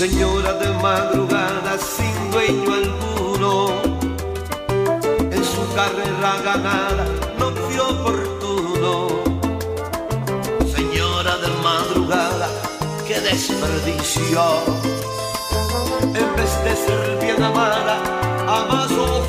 señora de madrugada sin dueño alguno, en su carrera ganada no vio oportuno. Señora de madrugada, qué desperdicio, en vez de ser bien amada, amazó.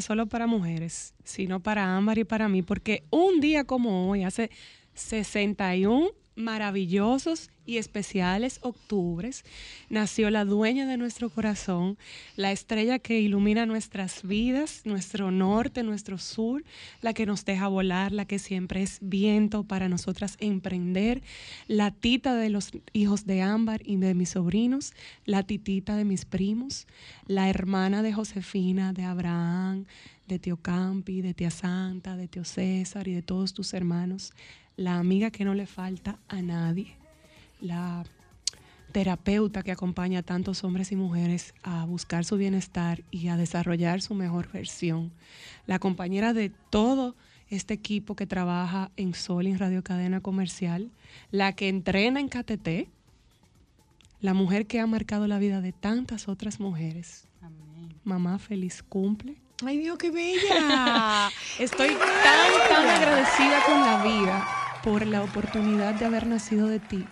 Solo para mujeres, sino para Ámbar y para mí, porque un día como hoy, hace 61 maravillosos y especiales octubres, nació la dueña de nuestro corazón, la estrella que ilumina nuestras vidas, nuestro norte, nuestro sur, la que nos deja volar, la que siempre es viento para nosotras emprender, la tita de los hijos de Ámbar y de mis sobrinos, la titita de mis primos, la hermana de Josefina, de Abraham, de tío Campi, de tía Santa, de tío César y de todos tus hermanos, la amiga que no le falta a nadie, la terapeuta que acompaña a tantos hombres y mujeres a buscar su bienestar y a desarrollar su mejor versión, la compañera de todo este equipo que trabaja en Sol en Radio Cadena Comercial, la que entrena en KTT, la mujer que ha marcado la vida de tantas otras mujeres. Mamá, feliz cumple. Ay Dios, qué bella. Estoy tan, tan agradecida con la vida por la oportunidad de haber nacido de ti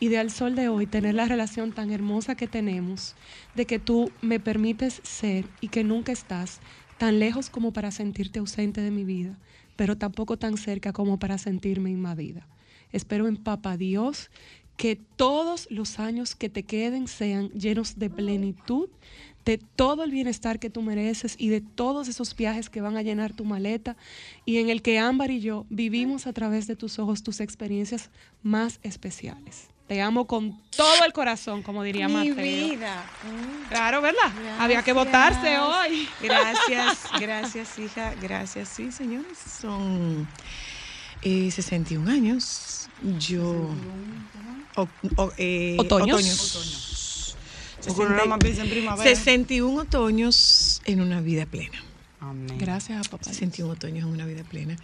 y de al sol de hoy tener la relación tan hermosa que tenemos, de que tú me permites ser y que nunca estás tan lejos como para sentirte ausente de mi vida, pero tampoco tan cerca como para sentirme invadida. Espero en Papa Dios que todos los años que te queden sean llenos de plenitud, de todo el bienestar que tú mereces y de todos esos viajes que van a llenar tu maleta y en el que Ámbar y yo vivimos a través de tus ojos tus experiencias más especiales. Te amo con todo el corazón, como diría Mi vida. Claro, ¿verdad? Había que votarse hoy. Gracias, gracias, hija. Gracias, sí, señores. Son Eh, 61 años. Yo. o- o- eh, Otoños. otoños. Porque uno nada más piensa en primavera. 61 otoños en una vida plena. Amén. Gracias a papá. 61 otoños en una vida plena.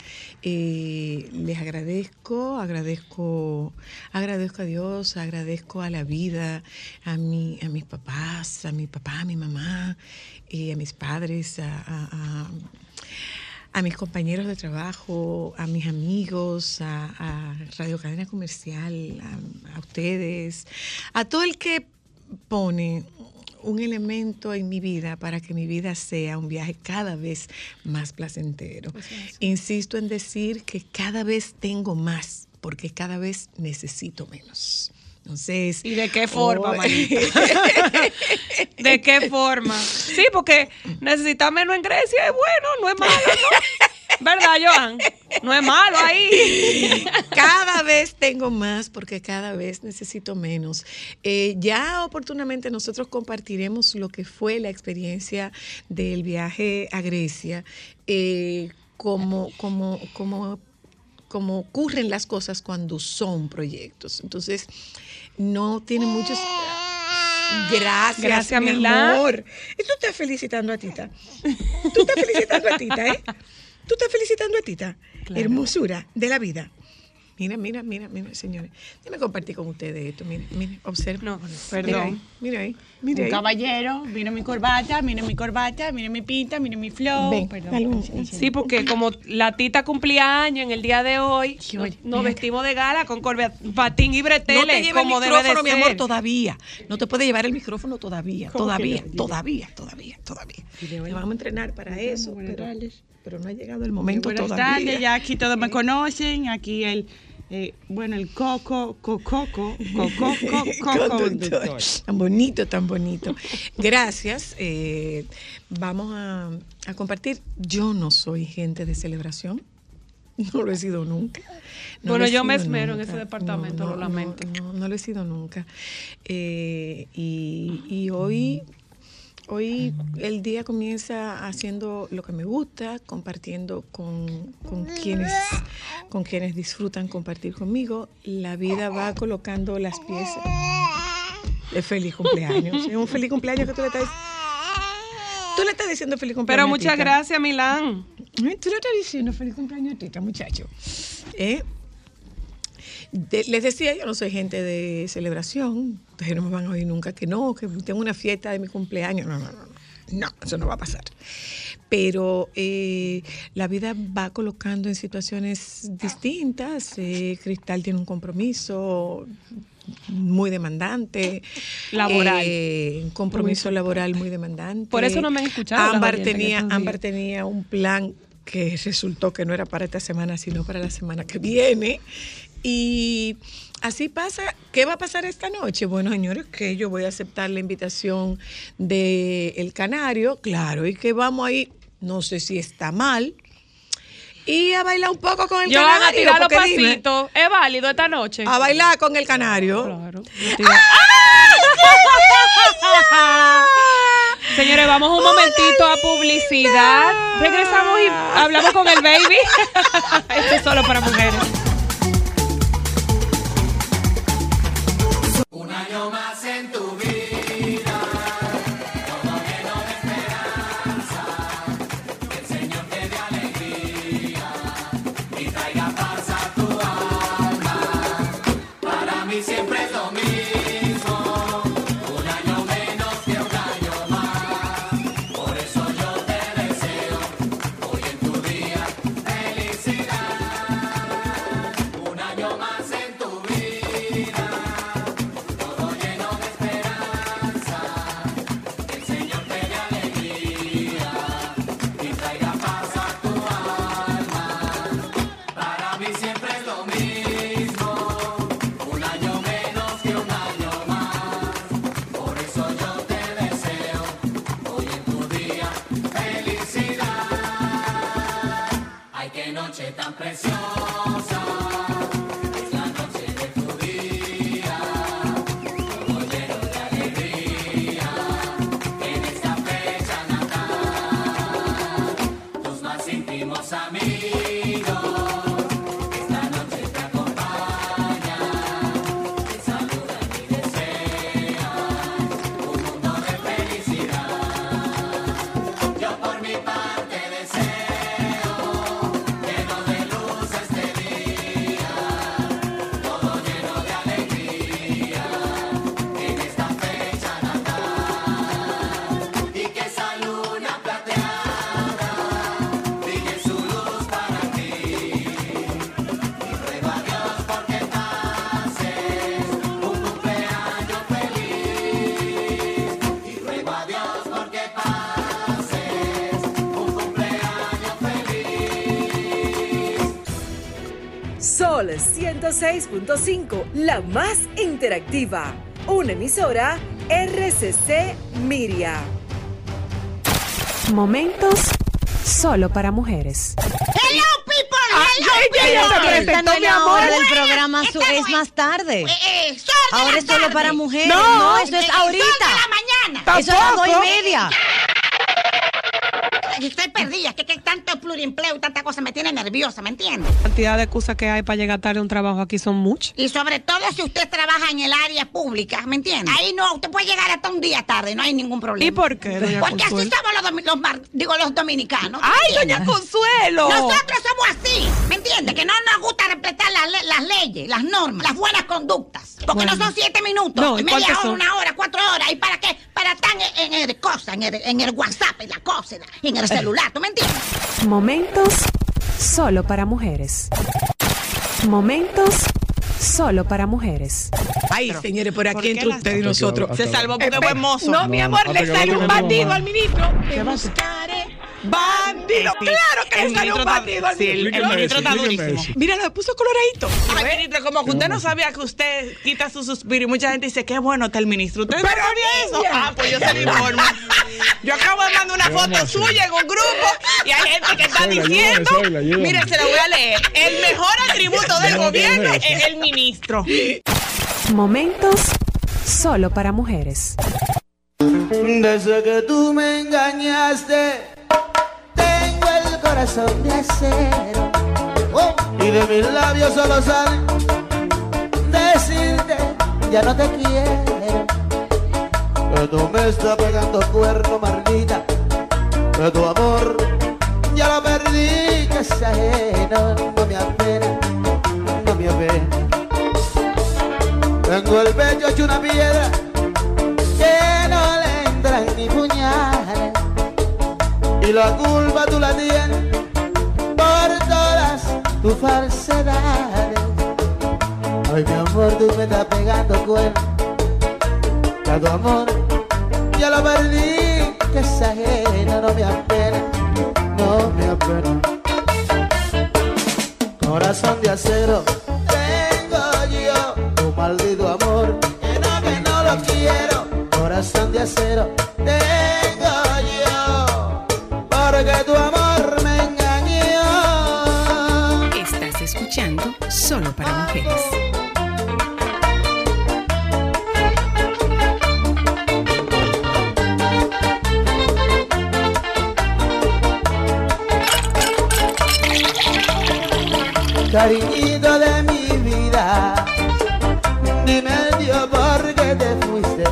Eh, les agradezco, agradezco, agradezco a Dios, agradezco a la vida, a mi, a mis papás, a mi papá, a mi mamá, eh, a mis padres, a, a- a- a mis compañeros de trabajo, a mis amigos, a, a Radio Cadena Comercial, a, a ustedes, a todo el que pone un elemento en mi vida para que mi vida sea un viaje cada vez más placentero. Insisto en decir que cada vez tengo más, porque cada vez necesito menos. Entonces, ¿Y de qué forma, manita? ¿De qué forma? Sí, porque necesitar menos en Grecia es bueno, no es malo, ¿no? ¿Verdad, Joan? No es malo ahí. cada vez tengo más porque cada vez necesito menos. Eh, ya oportunamente nosotros compartiremos lo que fue la experiencia del viaje a Grecia, eh, como, como, como, como ocurren las cosas cuando son proyectos. Entonces, no tiene muchos... Gracias, Gracias, mi Milán. amor. Y tú estás felicitando a Tita. Tú estás felicitando a Tita, ¿eh? Tú estás felicitando a Tita. Claro. Hermosura de la vida. Mira, mira, mira, mira, señores. Déjame compartir con ustedes esto. Miren, miren, observen. No, perdón. Mira ahí, mira Un ahí. caballero, mire mi corbata, mire mi corbata, mire mi pinta, mire mi flow. Ven, Perdón, un- sí, porque como la tita cumplía años en el día de hoy, Sí, nos, oye, nos mira. vestimos de gala con corbatín y No breteles, te lleva el como debe de micrófono, mi amor, todavía. No te puede llevar el micrófono todavía. ¿Cómo que Todavía, no? todavía, todavía, todavía. Oye. Te vamos a entrenar para eso, buenas pero, tardes. Pero no ha llegado el momento Buenas todavía. tardes, ya aquí todos me conocen. Aquí el, eh, bueno, el coco, cococo, coco, coco, Conductor. Tan bonito, tan bonito. Gracias. eh, vamos a, a compartir. Yo no soy gente de celebración. No lo he sido nunca. No Bueno, yo me esmero en ese departamento, lo lamento. No, no lo he sido nunca. Eh, y, y hoy, hoy el día comienza haciendo lo que me gusta, compartiendo con, con quienes, con quienes disfrutan compartir conmigo. La vida va colocando las piezas. De feliz cumpleaños. Es un feliz cumpleaños que tú le estás Tú le estás diciendo feliz cumpleaños. Pero a muchas Tita. gracias, Milán. Ay, Tú le estás diciendo feliz cumpleaños a Tita, muchacho. ¿Eh? De- les decía, yo no soy gente de celebración. Ustedes no me van a oír nunca que no, que tengo una fiesta de mi cumpleaños. No, no, no. No, no eso no va a pasar. Pero eh, la vida va colocando en situaciones distintas. Eh, Cristal tiene un compromiso muy demandante. Laboral. Eh, un compromiso laboral muy demandante. Por eso no me han escuchado Ámbar tenía, Ámbar tenía un plan que resultó que no era para esta semana, sino para la semana que viene. Y así pasa. ¿Qué va a pasar esta noche? Bueno, señores, que yo voy a aceptar la invitación de El Canario, claro, y que vamos ahí, no sé si está mal, y a bailar un poco con el Yo van a Canario. tirar los dime, pasitos. ¿Es válido esta noche? a bailar con el Canario. Claro. yo Señores, vamos un momentito a publicidad. Regresamos y hablamos con el baby. Esto es solo para mujeres. 106.5, la más interactiva. Una emisora RCC Miria. Momentos solo para mujeres. Hello people, hello people. es programa, su- más tarde. Eh, eh, sol de Ahora la es solo tarde. para mujeres. No, No, eso es sol ahorita. de la mañana. Eso es a las dos y media. Estoy perdida, que, que tanto plurimpleo y tanta cosa me tiene nerviosa, ¿me entiendes? La cantidad de excusas que hay para llegar tarde a un trabajo aquí son muchas. Y sobre todo si usted trabaja en el área pública, ¿me entiende? Ahí no, usted puede llegar hasta un día tarde, no hay ningún problema. ¿Y por qué, doña Porque así somos los, domi- los mar- digo, los dominicanos. ¿me ¡Ay, entiende? doña Consuelo! Nosotros somos así, ¿me entiendes? Que no nos gusta respetar las, le- las leyes, las normas, las buenas conductas. Porque Bueno. no son siete minutos, No, ¿y media hora, son? una hora, cuatro horas. ¿Y para qué? Para estar en, en el cosa, en el, en el WhatsApp, en la cosa, en el celular, ¿tú me entiendes? Momentos solo para mujeres. Momentos solo para mujeres. Ay, señores, por aquí entre las- usted y nosotros. Se que- salvó porque fue mozo. No, mi amor, le sale un bandido al ministro. Te buscaré. Bandido, Sí. claro que El le sale ministro un bandido al sí, el- ministro. el ministro está durísimo. Mira, lo puso coloradito. Ay, ministro, como que usted no sabía que usted quita su suspiro y mucha gente dice, qué bueno está el ministro. ¿Usted no Pero, sabía eso? Ah, pues yo se lo informo. Yo acabo de mandar una ¿Qué vamos a foto suya en un grupo y hay gente que está Soyla, diciendo, Soyla, ayúdame. mire, se la voy a leer. El mejor atributo del No, no gobierno es el ministro. Momentos solo para mujeres. Desde que tú me engañaste, corazón de acero. Oh, y de mis labios solo sale decirte, ya no te quiero. Que tú me estás pegando cuerno, maldita. Que tu amor ya lo perdí, que es ajeno. No me apena, no me apena. Tengo el pecho hecho una piedra que no le entran ni puñales y la culpa tus falsedades. Ay, mi amor, tú me estás pegando cuerno, que tu amor ya lo perdí, que es ajeno, no me apena, no me apena. Corazón de acero, tengo yo tu maldito amor, que no, que no lo quiero. Corazón de acero, tengo solo para mujeres. Cariñito de mi vida, dime Dios por qué te fuiste,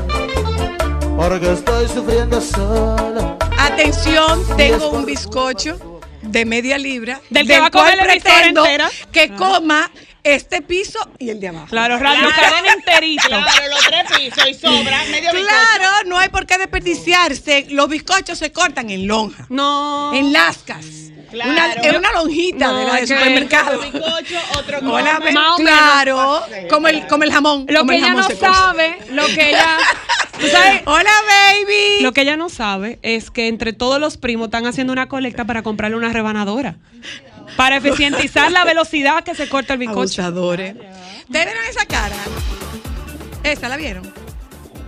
porque estoy sufriendo solo. Atención, tengo un bizcocho de media libra Del que va a comer la entera. que coma este piso y el de abajo. Claro, radio cadena enterito. Claro, los tres pisos y sobra medio bizcocho. Claro, no hay por qué desperdiciarse. Los bizcochos se cortan en lonja, No. en lascas. Claro. Una, en una lonjita No, de la de supermercado. Un bizcocho, otro Hola, claro, como el, como el jamón. Lo como que el ella no sabe, lo que ella. ¿tú sabes? Hola, baby. Lo que ella no sabe es que entre todos los primos están haciendo una colecta para comprarle una rebanadora. Para eficientizar la velocidad que se corta el bizcocho. Abusadores. ¿Ustedes vieron esa cara? ¿Esa la vieron?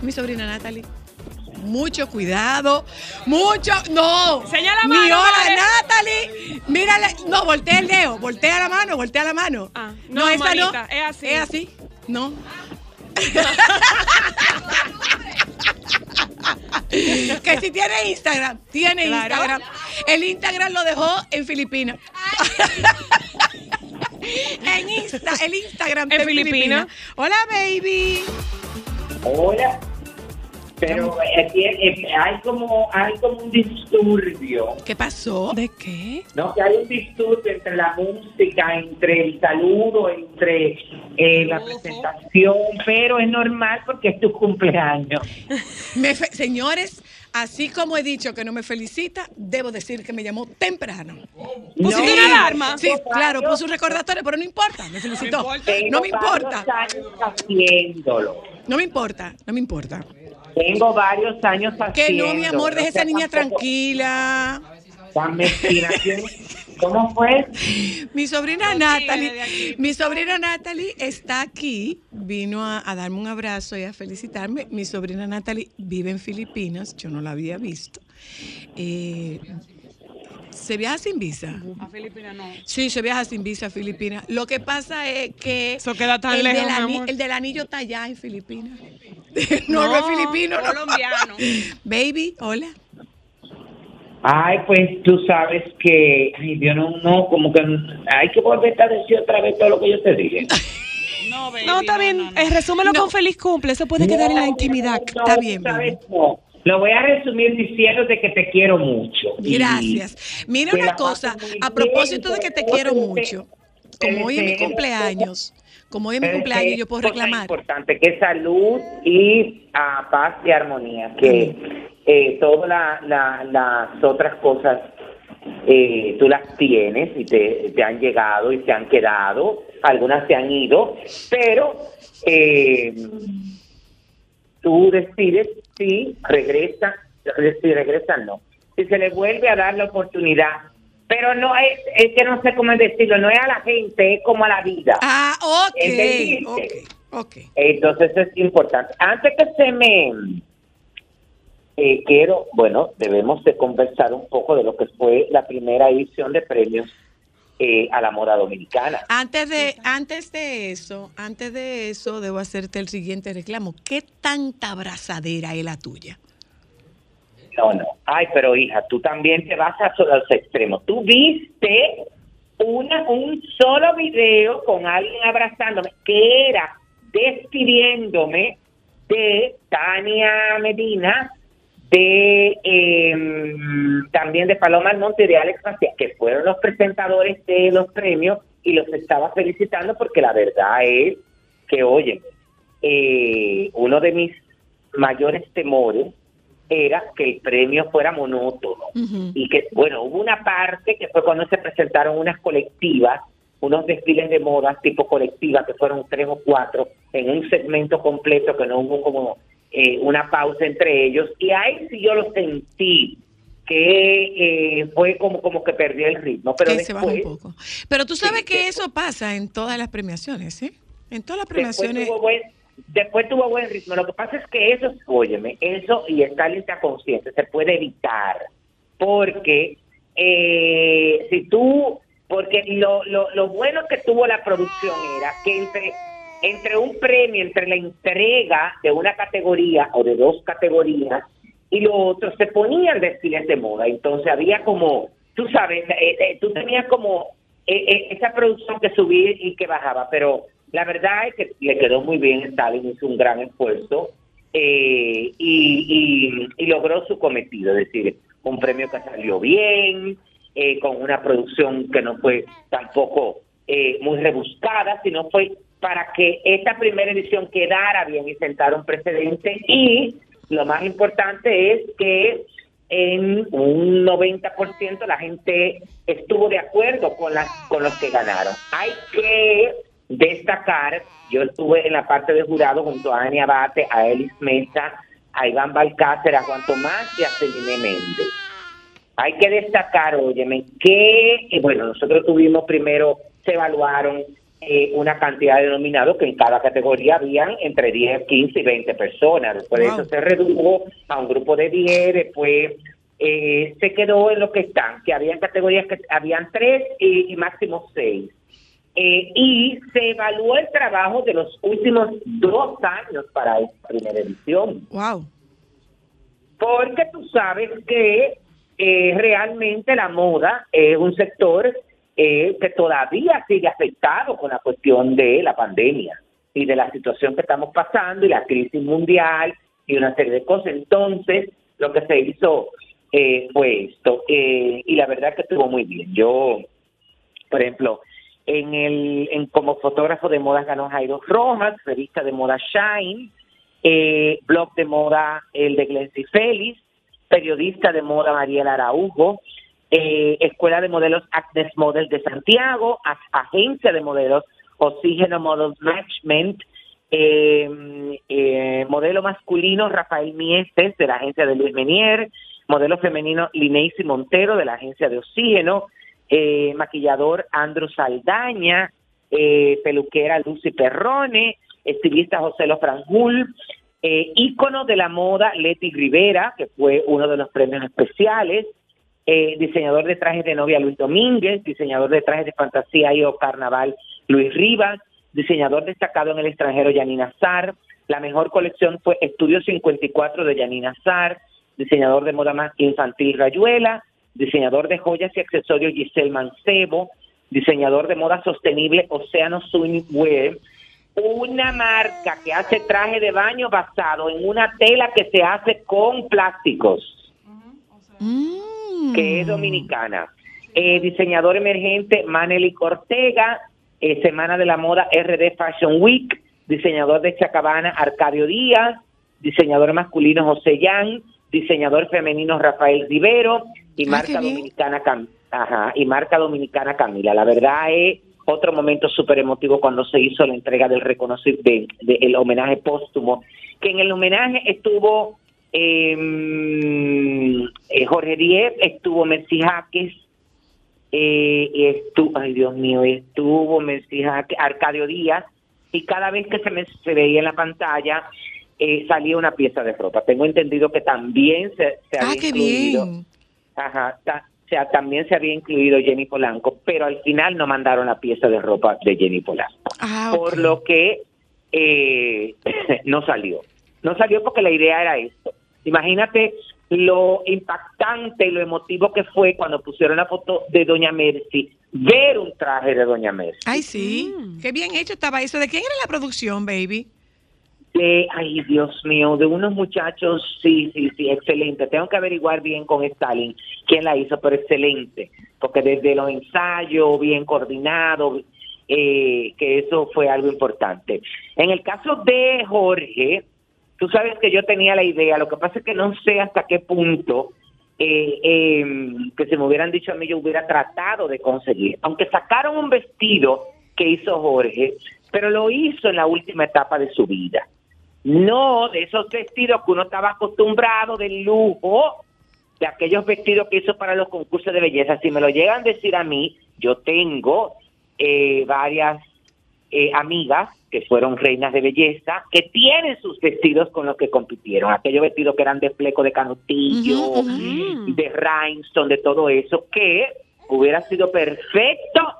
Mi sobrina Natalie. Mucho cuidado. Mucho. No. Señala Mi mano, hola, madre. Natalie. Mírale. No, voltea el dedo. Voltea la mano. Voltea la mano. Ah, no, esa manita, no. es así. Es así. No. que si tiene Instagram, tiene Claro. Instagram. El Instagram lo dejó en Filipinas. en Insta, el Instagram En de Filipinas. Filipinas. Hola, baby. Hola. Pero aquí eh, hay como hay como un disturbio, ¿Qué pasó? ¿De qué? ¿no? Que hay un disturbio entre la música, entre el saludo, entre eh, la presentación, pero es normal porque es tu cumpleaños. Me fe- señores, así como he dicho que no me felicita, debo decir que me llamó temprano. ¿Pusiste No, una alarma? Sí, claro, puso un recordatorio, pero no importa, me felicitó. No me importa, no me importa, no me importa. Tengo varios años haciéndolo. Que no, mi amor, deje esa niña tampoco tranquila. tan. Yo, ¿Cómo fue? Mi sobrina Natalie, mi sobrina Natalie está aquí, vino a, a darme un abrazo y a felicitarme. Mi sobrina Natalie vive en Filipinas, yo no la había visto. Eh, se viaja sin visa. A Filipinas no. Sí, se viaja sin visa a Filipinas. Lo que pasa es que Eso queda tan el, lejos, del mi ani- amor. el del anillo está allá en Filipinas. no, no, es filipino, no. colombiano. Baby, hola. Ay, pues tú sabes que, ay, yo no, no, como que hay que volver a decir otra vez todo lo que yo te dije. No, baby, No, está bien. no, no. Eh, resúmelo con feliz cumple. Eso puede quedar en la intimidad. no, Está bien, sabes. Lo voy a resumir diciéndote que te quiero mucho. Gracias. Mira una cosa, a propósito de que te quiero mucho, como hoy es mi cumpleaños, como hoy es mi es cumpleaños, yo puedo reclamar. importante que salud y ah, paz y armonía, que eh, todas la- la- las otras cosas eh, tú las tienes y te, te han llegado y te han quedado, algunas se han ido, pero eh, tú decides si regresa, si regresan no, si se le vuelve a dar la oportunidad. Pero no es, es que no sé cómo decirlo, no es a la gente, es como a la vida. Ah, ok, ¿Entendiste? ok, ok. Entonces es importante. Antes que se me eh, quiero, bueno, debemos de conversar un poco de lo que fue la primera edición de premios eh, a la moda dominicana. Antes de, antes de eso, antes de eso, debo hacerte el siguiente reclamo. ¿Qué tanta abrazadera es la tuya? No, no. Ay, pero hija, tú también te vas a los extremos. Tú viste una, un solo video con alguien abrazándome que era despidiéndome de Tania Medina, de eh, también de Paloma Almonte y de Alex Macías, que fueron los presentadores de los premios y los estaba felicitando porque la verdad es que, oye, eh, uno de mis mayores temores era que el premio fuera monótono y que, bueno, hubo una parte que fue cuando se presentaron unas colectivas, unos desfiles de modas tipo colectiva, que fueron tres o cuatro, en un segmento completo que no hubo como eh, una pausa entre ellos, y ahí sí yo lo sentí, que eh, fue como, como que perdió el ritmo, pero que se baja un después, poco. Pero tú sabes Sí, que después- eso pasa en todas las premiaciones, ¿eh? En todas las después premiaciones. buen, después tuvo buen ritmo. Lo que pasa es que eso, óyeme, eso y estar lista consciente se puede evitar, porque eh, si tú, porque lo, lo, lo bueno que tuvo la producción era que entre entre un premio, entre la entrega de una categoría o de dos categorías y lo otro, se ponían desfiles de moda. Entonces había como, tú sabes, eh, eh, tú tenías como eh, eh, esa producción que subía y que bajaba, pero la verdad es que le quedó muy bien, Stalin hizo un gran esfuerzo eh, y, logró su cometido, es decir, un premio que salió bien, eh, con una producción que no fue tampoco eh, muy rebuscada, sino fue para que esta primera edición quedara bien y sentara un precedente y lo más importante es que en un 90% la gente estuvo de acuerdo con las con los que ganaron. Hay que destacar, yo estuve en la parte de jurado junto a Ani Abate, a Elis Mesa, a Iván Balcácer, a Juan Tomás y a Celine Méndez. Hay que destacar, óyeme, que, bueno, nosotros tuvimos primero, se evaluaron eh, una cantidad de nominados que en cada categoría habían entre 10, 15 y 20 personas. Después de eso se redujo a un grupo de 10, después eh, se quedó en lo que están, que habían categorías que habían 3 y, y máximo 6. Eh, y se evaluó el trabajo de los últimos dos años para esta primera edición. Wow. Porque tú sabes que eh, realmente la moda es un sector eh, que todavía sigue afectado con la cuestión de la pandemia y de la situación que estamos pasando y la crisis mundial y una serie de cosas. Entonces, lo que se hizo eh, fue esto eh, y la verdad que estuvo muy bien. Yo, por ejemplo, en el en, como fotógrafo de modas ganó Jairo Rojas, revista de moda Shine, eh, blog de moda el de Glency Félix, periodista de moda Mariela Araujo, eh, escuela de modelos Agnes Models de Santiago, agencia de modelos Oxígeno Models Management, eh, eh, modelo masculino Rafael Miestes de la agencia de Luis Menier, modelo femenino Lineisi Montero de la agencia de Oxígeno, eh, maquillador Andro Saldaña, eh, peluquera Lucy Perrone, estilista José Lo eh, ícono de la moda Leti Rivera, que fue uno de los premios especiales, eh, diseñador de trajes de novia Luis Domínguez, diseñador de trajes de fantasía y o carnaval Luis Rivas, diseñador destacado en el extranjero Yanina Zar, la mejor colección fue Estudio 54 de Yanina Zar, diseñador de moda más infantil Rayuela, diseñador de joyas y accesorios Giselle Mancebo, diseñador de moda sostenible Océano Swimwear, una marca que hace traje de baño basado en una tela que se hace con plásticos, que es dominicana. Eh, diseñador emergente Maneli Cortega, eh, Semana de la Moda RD Fashion Week, diseñador de Chacabana Arcadio Díaz, diseñador masculino José Yan, diseñador femenino Rafael Rivero y Ah, marca dominicana Cam- ajá, y marca dominicana Camila. La verdad es otro momento súper emotivo cuando se hizo la entrega del reconocimiento de, de- el homenaje póstumo, que en el homenaje estuvo em, eh, Jorge Diez, estuvo Messi Jaques, eh, y estuvo, ay Dios mío, estuvo Messi Jaques, Arcadio Díaz, y cada vez que se, me, se veía en la pantalla eh, salía una pieza de ropa. Tengo entendido que también se, se Ah, había qué incluido, bien. Ajá, ta- o sea, también se había incluido Jenny Polanco, pero al final no mandaron la pieza de ropa de Jenny Polanco, Ah, por lo que eh, no salió. No salió porque la idea era esto. Imagínate lo impactante y lo emotivo que fue cuando pusieron la foto de Doña Mercy, ver un traje de Doña Mercy. Ay, sí. Qué bien hecho estaba eso. ¿De quién era la producción, baby? De, ay Dios mío, de unos muchachos, sí, sí, sí, excelente. Tengo que averiguar bien con Stalin quién la hizo, pero excelente, porque desde los ensayos, bien coordinado, eh, que eso fue algo importante. En el caso de Jorge, tú sabes que yo tenía la idea, lo que pasa es que no sé hasta qué punto eh, eh, que se me hubieran dicho a mí, yo hubiera tratado de conseguir, aunque sacaron un vestido que hizo Jorge, pero lo hizo en la última etapa de su vida. No de esos vestidos que uno estaba acostumbrado del lujo, de aquellos vestidos que hizo para los concursos de belleza. Si me lo llegan a decir a mí, yo tengo eh, varias eh, amigas que fueron reinas de belleza, que tienen sus vestidos con los que compitieron, aquellos vestidos que eran de fleco de canutillo, de rhinestone, de todo eso, que hubiera sido perfecto,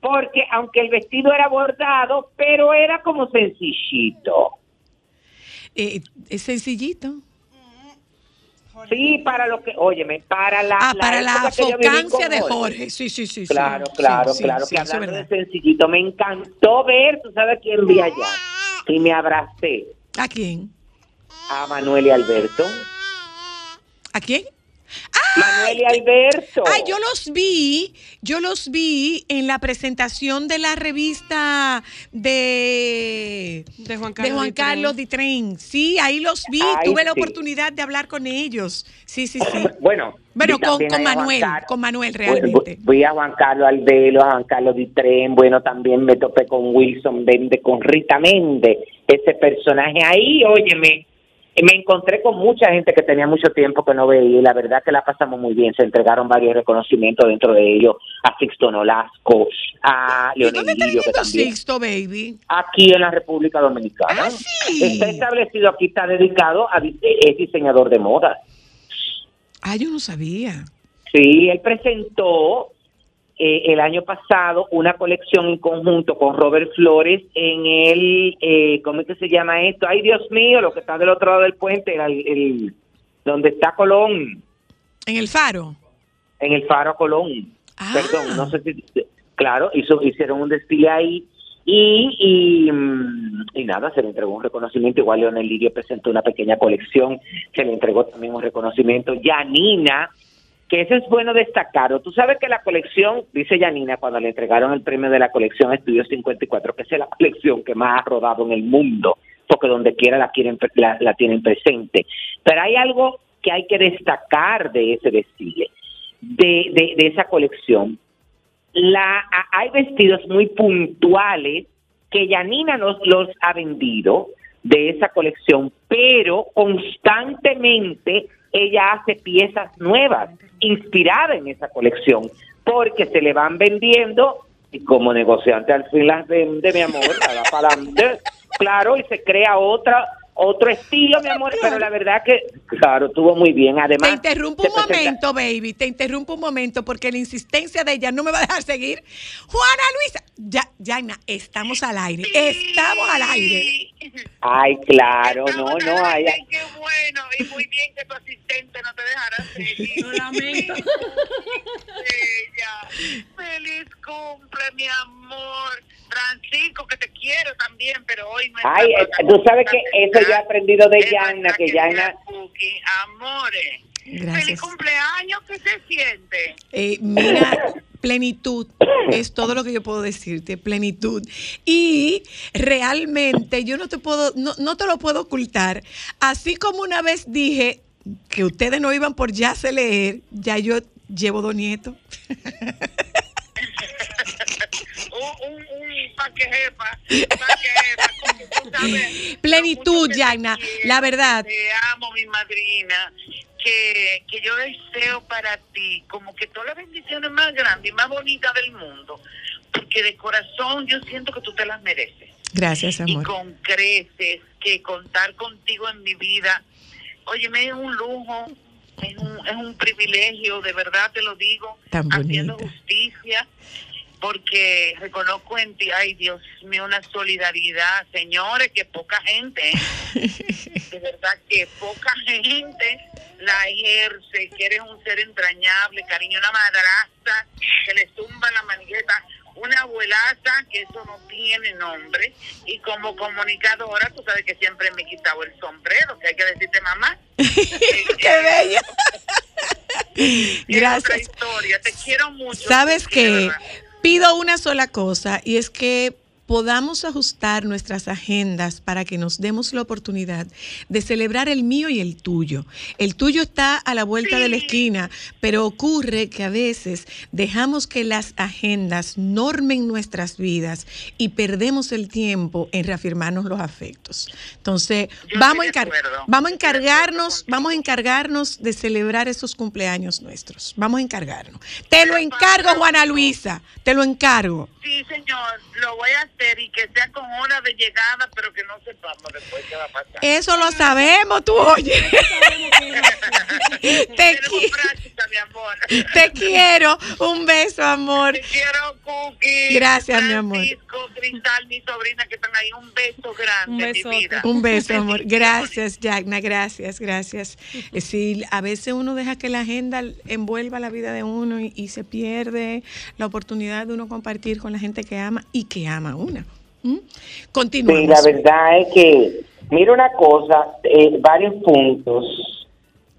porque aunque el vestido era bordado, pero era como sencillito. Eh, es sencillito. Sí, para lo que, óyeme, para la, Ah, para la focancia de Jorge. Sí, sí, sí. sí. Claro, Sí, claro, sí, claro, sí, que hablando de sencillito, me encantó ver, tú sabes quién vi allá, y me abracé ¿A quién? a Manuel y Alberto. ¿A quién? Manuel y Alberto. Ay, yo los vi, yo los vi en la presentación de la revista de, De Juan de Carlos Juan Ditren. Carlos Ditren. Sí, ahí los vi, Ay, tuve la oportunidad de hablar con ellos. Sí, sí, sí. Bueno, Bueno, vi con, Manuel, Carlos. con Manuel realmente. Fui a Juan Carlos Albelo, a Juan Carlos Ditren, bueno, también me topé con Wilson Méndez, con Rita Méndez, ese personaje ahí, óyeme, me encontré con mucha gente que tenía mucho tiempo que no veía y la verdad que la pasamos muy bien, se entregaron varios reconocimientos dentro de ellos, a Sixto Nolasco, a ¿Y Leonel Lirio, que también, Sixto, baby? aquí en la República Dominicana. Ah, sí. Está establecido aquí, está dedicado a, es diseñador de moda. Ah, yo no sabía. Sí, él presentó eh, el año pasado una colección en conjunto con Robert Flores en el, eh, ¿cómo es que se llama esto? Ay, Dios mío, lo que está del otro lado del puente, el, el- donde está Colón, En el faro. en el Faro Colón. Ah. Perdón, no sé si, claro, hizo, hicieron un desfile ahí y, y, mm, y nada, se le entregó un reconocimiento. Igual Leonel Lirio presentó una pequeña colección, se le entregó también un reconocimiento. Yanina, que eso es bueno destacar. Tú sabes que la colección, dice Yanina, cuando le entregaron el premio de la colección Estudio 54, que es la colección que más ha rodado en el mundo, porque donde quiera la, quieren, la, tienen presente. Pero hay algo que hay que destacar de ese desfile, de, de, esa colección. La, hay vestidos muy puntuales que Yanina nos los ha vendido de esa colección, pero constantemente ella hace piezas nuevas, inspiradas en esa colección, porque se le van vendiendo y como negociante al fin las vende, mi amor, la para adelante, claro, y se crea otra otro estilo, mi amor, pero la verdad que, claro, estuvo muy bien. Además, Te interrumpo un presenta- momento, baby. Te interrumpo un momento porque la insistencia de ella no me va a dejar seguir. Juana Luisa. Ya, Jaina, estamos al aire. Estamos al aire. Ay, claro, no, no, ay, ay. Qué bueno, y muy bien que tu asistente no te dejara seguir. Lo lamento. Bella. Feliz cumple, mi amor. Francisco, que te quiero también, pero hoy me Ay, eh, tú sabes que eso yo he aprendido de Yana, que Yana, Cookie, amores. Feliz Gracias. cumpleaños, ¿qué se siente? Eh, mira, plenitud es todo lo que yo puedo decirte, plenitud. Y realmente yo no te puedo, no, no te lo puedo ocultar. Así como una vez dije que ustedes no iban por ya sé leer, ya yo llevo dos nietos. Un, un, un pa' que jefa, pa' que jefa, como tú sabes. Plenitud, Jaina, la verdad. Te amo, mi madrina. Que, que yo deseo para ti como que todas las bendiciones más grandes y más bonitas del mundo. Porque de corazón yo siento que tú te las mereces. Gracias, Y amor. con creces, que contar contigo en mi vida. Oye, me es un lujo, es un, es un privilegio, de verdad te lo digo. Tan haciendo bonita. justicia porque reconozco en ti, ay Dios mío, una solidaridad, señores, que poca gente, de verdad que poca gente la ejerce, que eres un ser entrañable, cariño, una madrastra que le zumba la manigueta, una abuelaza que eso no tiene nombre, y como comunicadora, tú sabes que siempre me he quitado el sombrero, que hay que decirte mamá. ¡Qué bella! Es otra Gracias. historia, te quiero mucho. ¿Sabes verdad. Pido una sola cosa y es que podamos ajustar nuestras agendas para que nos demos la oportunidad de celebrar el mío y el tuyo. El tuyo está a la vuelta de la esquina, pero ocurre que a veces dejamos que las agendas normen nuestras vidas y perdemos el tiempo en reafirmarnos los afectos. Entonces, vamos encar- vamos a encargarnos, vamos a encargarnos de celebrar esos cumpleaños nuestros. Vamos a encargarnos. Te lo encargo, Juana Luisa, te lo encargo. Sí, señor, lo voy a hacer y que sea con hora de llegada, pero que no sepamos después qué va a pasar. Eso lo sabemos, tú oye. te, Tenemos qui- práctica, mi amor. te quiero. Un beso, amor. Te quiero, Cookie. Gracias, mi amor. Francisco, Cristal, mi sobrina que están ahí. Un beso grande, Un mi vida. Un beso, amor. Gracias, Jagna. Gracias, gracias. Eh, Sí, a veces uno deja que la agenda envuelva la vida de uno y, y se pierde la oportunidad de uno compartir con la gente que ama y que ama a una. ¿Mm? Continuamos. Sí, la verdad es que, mira una cosa, eh, varios puntos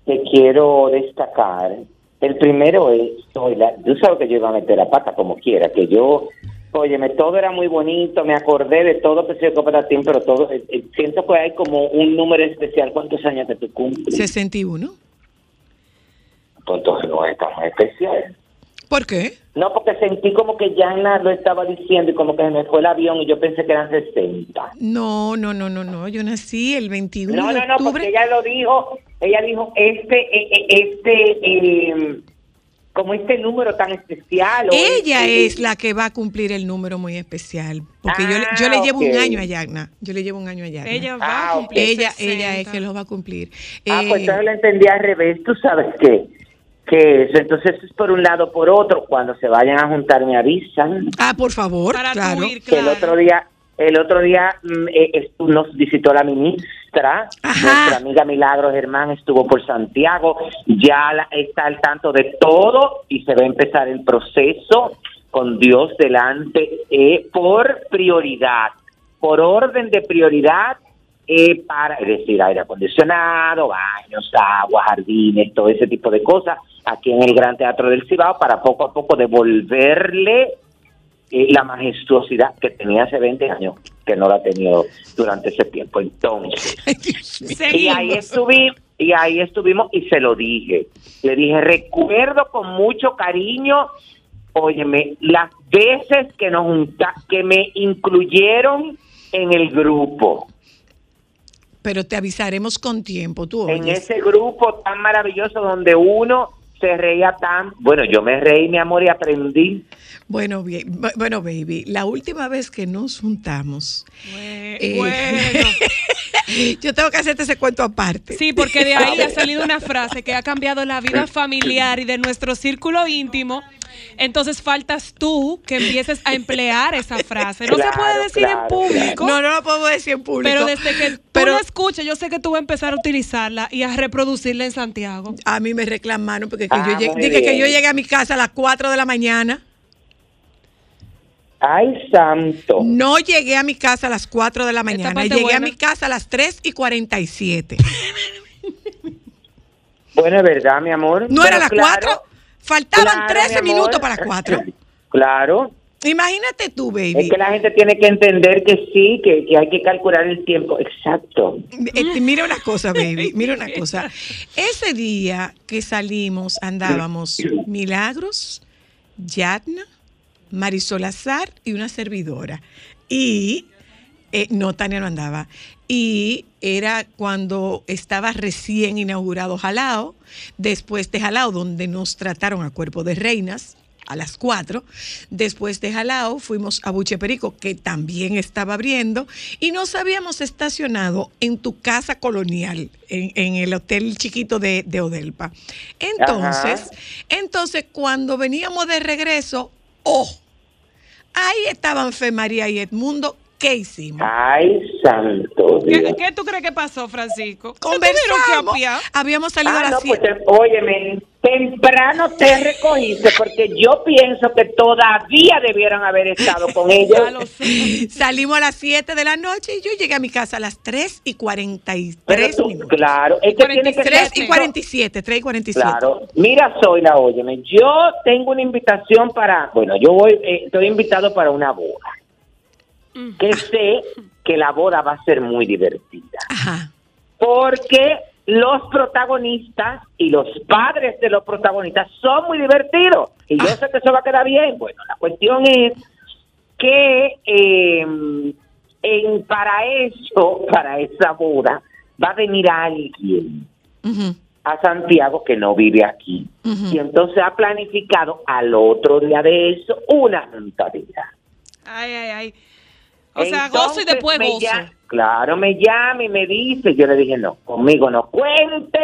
que quiero destacar. El primero es, la- tú sabes que yo iba a meter la pata como quiera, que yo, óyeme, todo era muy bonito, me acordé de todo que se pero todo, eh, eh, siento que hay como un número especial. ¿Cuántos años que tú cumples? 61. Pues entonces no es tan especial. ¿Por qué? No, porque sentí como que Yana lo estaba diciendo y como que se me fue el avión y yo pensé que eran 60. No, no, no, no, no. Yo nací el 21 No, de no, no, octubre. porque ella lo dijo, ella dijo, este, eh, eh, este, eh, como este número tan especial. o Ella este- es la que va a cumplir el número muy especial. Porque yo, le- yo Ah, le llevo un año a Yagna. Yo le llevo un año a Yagna. Ella va Ah, a cumplir ella, 60. ella es que lo va a cumplir. Ah, Eh, pues entonces lo entendí al revés, tú sabes qué. Que eso, entonces es por un lado, por otro, cuando se vayan a juntar me avisan. ah, por favor, Para claro. tu ir, Que el otro día, el otro día mm, eh, nos visitó la ministra, Ajá. nuestra amiga Milagro Germán estuvo por Santiago, ya la- está al tanto de todo y se va a empezar el proceso con Dios delante eh, por prioridad, por orden de prioridad eh, para, es decir, aire acondicionado, baños, agua, jardines, todo ese tipo de cosas, aquí en el Gran Teatro del Cibao, para poco a poco devolverle eh, la majestuosidad que tenía hace 20 años, que no la ha tenido durante ese tiempo. Entonces, y ahí estuvimos, y ahí estuvimos y se lo dije. Le dije, recuerdo con mucho cariño, óyeme, las veces que nos junta, que me incluyeron en el grupo, Pero te avisaremos con tiempo, tú en oyes. ese grupo tan maravilloso donde uno se reía tan, bueno, yo me reí, mi amor, y aprendí. Bueno, bien, bu- bueno, baby, la última vez que nos juntamos. eh, bueno. yo tengo que hacerte ese cuento aparte. Sí, porque de ahí ha salido una frase que ha cambiado la vida familiar y de nuestro círculo íntimo. Entonces faltas tú que empieces a emplear esa frase. No se puede decir en claro, público. No, no lo puedo decir en público. Pero desde que tú Pero- la escuches, yo sé que tú vas a empezar a utilizarla y a reproducirla en Santiago. A mí me reclamaron porque que Ah, yo, llegué, muy dije que yo llegué a mi casa a las 4 de la mañana. Ay, santo. No llegué a mi casa a las 4 de la mañana. Llegué buena. a mi casa a las 3 y 47. Bueno, es verdad, mi amor. ¿No Pero era las claro, 4? Faltaban claro, 13 mi amor. minutos para las 4. Claro. Imagínate tú, baby. Es que la gente tiene que entender que sí, que, que hay que calcular el tiempo. Exacto. Eh, mira una cosa, baby, mira una cosa. Ese día que salimos andábamos Milagros, Yatna, Marisol Azar y una servidora. Y eh, no, Tania no andaba. Y era cuando estaba recién inaugurado Jalao, después de Jalao, donde nos trataron a cuerpo de reinas a las 4. Después de Jalao fuimos a Buche Perico, que también estaba abriendo, y nos habíamos estacionado en tu casa colonial, en, en el hotel chiquito de, de Odelpa. Entonces, entonces, cuando veníamos de regreso, ¡oh! Ahí estaban Fe María y Edmundo. ¿Qué hicimos? Ay, santo ¿Qué, Dios. qué tú crees que pasó, Francisco? ¿Se Conversamos. que? Habíamos salido Ah, a no, las pues, 7. te- óyeme, temprano te recogiste porque yo pienso que todavía debieron haber estado con ellos. Salimos a las 7 de la noche y yo llegué a mi casa a las 3 y 43 Pero tú, minutos. claro, es que tiene que 3 ser- y 47, 3 y 47. Claro. Mira, soy la óyeme. Yo tengo una invitación para, bueno, yo voy, eh, estoy invitado para una boda. Que sé que la boda va a ser muy divertida. Porque los protagonistas y los padres de los protagonistas son muy divertidos. Y yo sé que eso va a quedar bien. Bueno, la cuestión es que eh, en, para eso, para esa boda, va a venir alguien a Santiago que no vive aquí. Y entonces ha planificado al otro día de eso una juntadera. Ay, ay, ay. O sea, gozo y después gozo. claro, me llama y me dice, yo le dije, no, conmigo no cuente,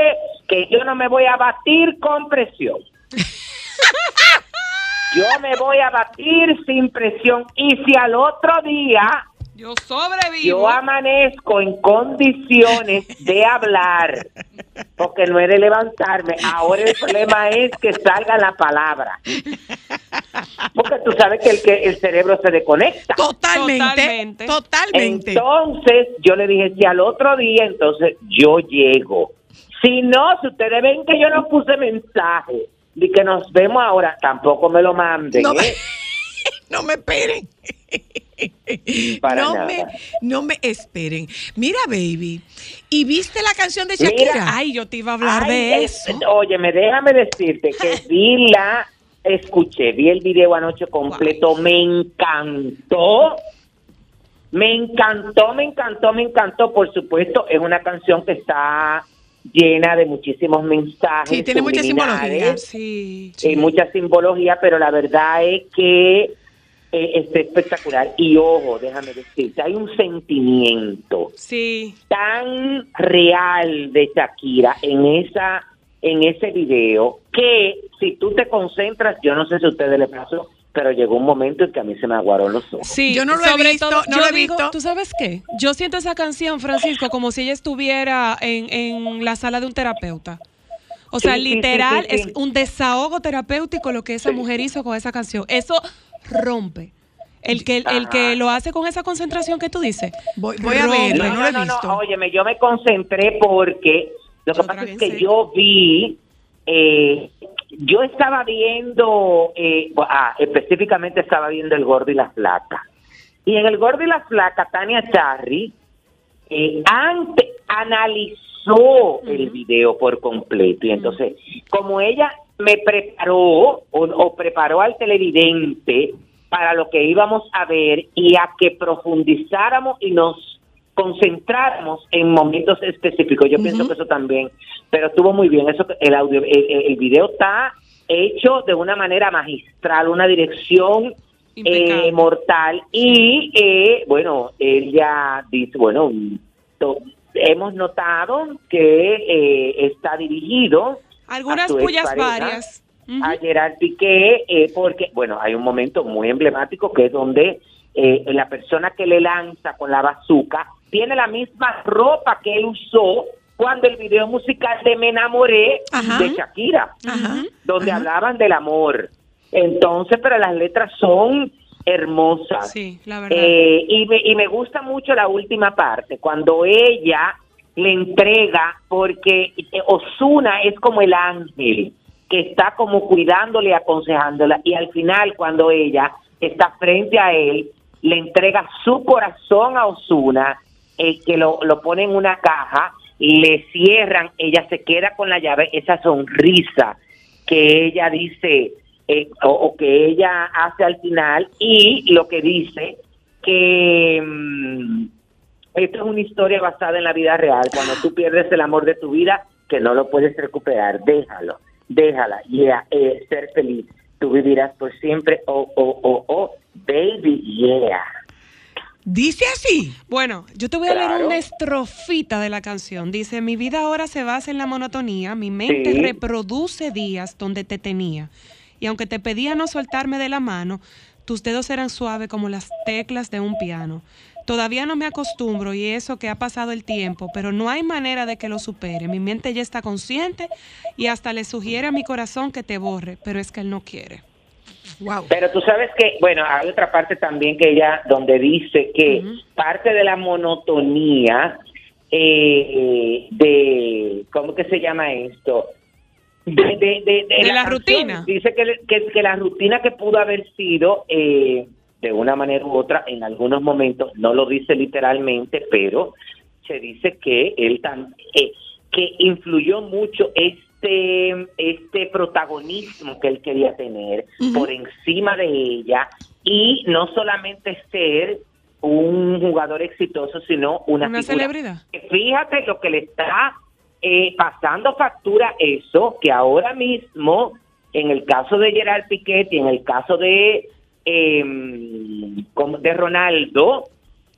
que yo no me voy a batir con presión. yo me voy a batir sin presión. Y si al otro día Yo sobrevivo. yo amanezco en condiciones de hablar, porque no he de levantarme, ahora el problema es que salga la palabra. Porque tú sabes que el, que el cerebro se desconecta. Totalmente, totalmente. Entonces, yo le dije, si al otro día, entonces yo llego. Si no, si ustedes ven que yo no puse mensaje y que nos vemos ahora, tampoco me lo manden. No me- ¿eh? No me esperen. Para no, nada. me, no me esperen. Mira, baby. ¿Y viste la canción de Mira. Shakira? Ay, yo te iba a hablar Ay, de es- eso. Óyeme, déjame decirte que vi la, escuché, vi el video anoche completo, me encantó. Me encantó, me encantó, me encantó. Por supuesto, es una canción que está llena de muchísimos mensajes. Sí, tiene mucha simbología. Sí. y mucha simbología, pero la verdad es que eh, está espectacular. Y ojo, déjame decirte, hay un sentimiento Sí. tan real de Shakira en esa en ese video que si tú te concentras, yo no sé si a ustedes les pasó, pero llegó un momento en que a mí se me aguaron los ojos. Sí, Yo no lo he sobre visto, todo, no yo lo he digo, visto. ¿Tú sabes qué? Yo siento esa canción, Francisco, como si ella estuviera en, en la sala de un terapeuta. O sea, Sí, sí, sí, literal, sí, sí. es un desahogo terapéutico lo que esa mujer hizo con esa canción. Eso rompe. El que, el que lo hace con esa concentración que tú dices. Voy, voy a verlo, no, lo he no, visto. no, óyeme, yo me concentré porque lo que pasa es que yo vi, eh, yo estaba viendo, eh, ah, específicamente estaba viendo El Gordo y la Flaca. Y en El Gordo y la Flaca, Tania Charry eh, antes analizó el video por completo. Y entonces, como ella me preparó o, o preparó al televidente para lo que íbamos a ver y a que profundizáramos y nos concentráramos en momentos específicos. Yo pienso que eso también, pero estuvo muy bien. Eso, el audio, el, video está hecho de una manera magistral, una dirección eh, mortal y eh, bueno, ella dice, bueno, hemos notado que eh, está dirigido Algunas su puyas expareja, varias. a Gerard Piqué, eh, porque, bueno, hay un momento muy emblemático que es donde eh, la persona que le lanza con la bazuca tiene la misma ropa que él usó cuando el video musical de Me enamoré de Shakira, donde hablaban del amor. Entonces, pero las letras son hermosas. Sí, la verdad. Eh, y, me, y me gusta mucho la última parte, cuando ella le entrega, porque eh, Osuna es como el ángel que está como cuidándole, aconsejándola, y al final cuando ella está frente a él, le entrega su corazón a Osuna, eh, que lo, lo pone en una caja, le cierran, ella se queda con la llave, esa sonrisa que ella dice eh, o, o que ella hace al final y lo que dice que mm, esto es una historia basada en la vida real. Cuando tú pierdes el amor de tu vida, que no lo puedes recuperar, déjalo, déjala, yeah, eh, ser feliz. Tú vivirás por siempre, oh, oh, oh, oh, baby, yeah. Dice así. Bueno, yo te voy a leer una estrofita de la canción. Dice, mi vida ahora se basa en la monotonía, mi mente Sí. reproduce días donde te tenía. Y aunque te pedía no soltarme de la mano, tus dedos eran suaves como las teclas de un piano. Todavía no me acostumbro y eso que ha pasado el tiempo, pero no hay manera de que lo supere. Mi mente ya está consciente y hasta le sugiere a mi corazón que te borre, pero es que él no quiere. Wow. Pero tú sabes que, bueno, hay otra parte también que ella, donde dice que parte de la monotonía eh, de, ¿cómo que se llama esto? De, de, de, De la rutina. Dice que, que, que la rutina que pudo haber sido, eh, de una manera u otra, en algunos momentos, no lo dice literalmente, pero se dice que él tam- eh, que influyó mucho este este protagonismo que él quería tener por encima de ella y no solamente ser un jugador exitoso sino una, Una celebridad. Fíjate lo que le está eh, pasando factura eso que ahora mismo en el caso de Gerard Piquet y en el caso de como de Ronaldo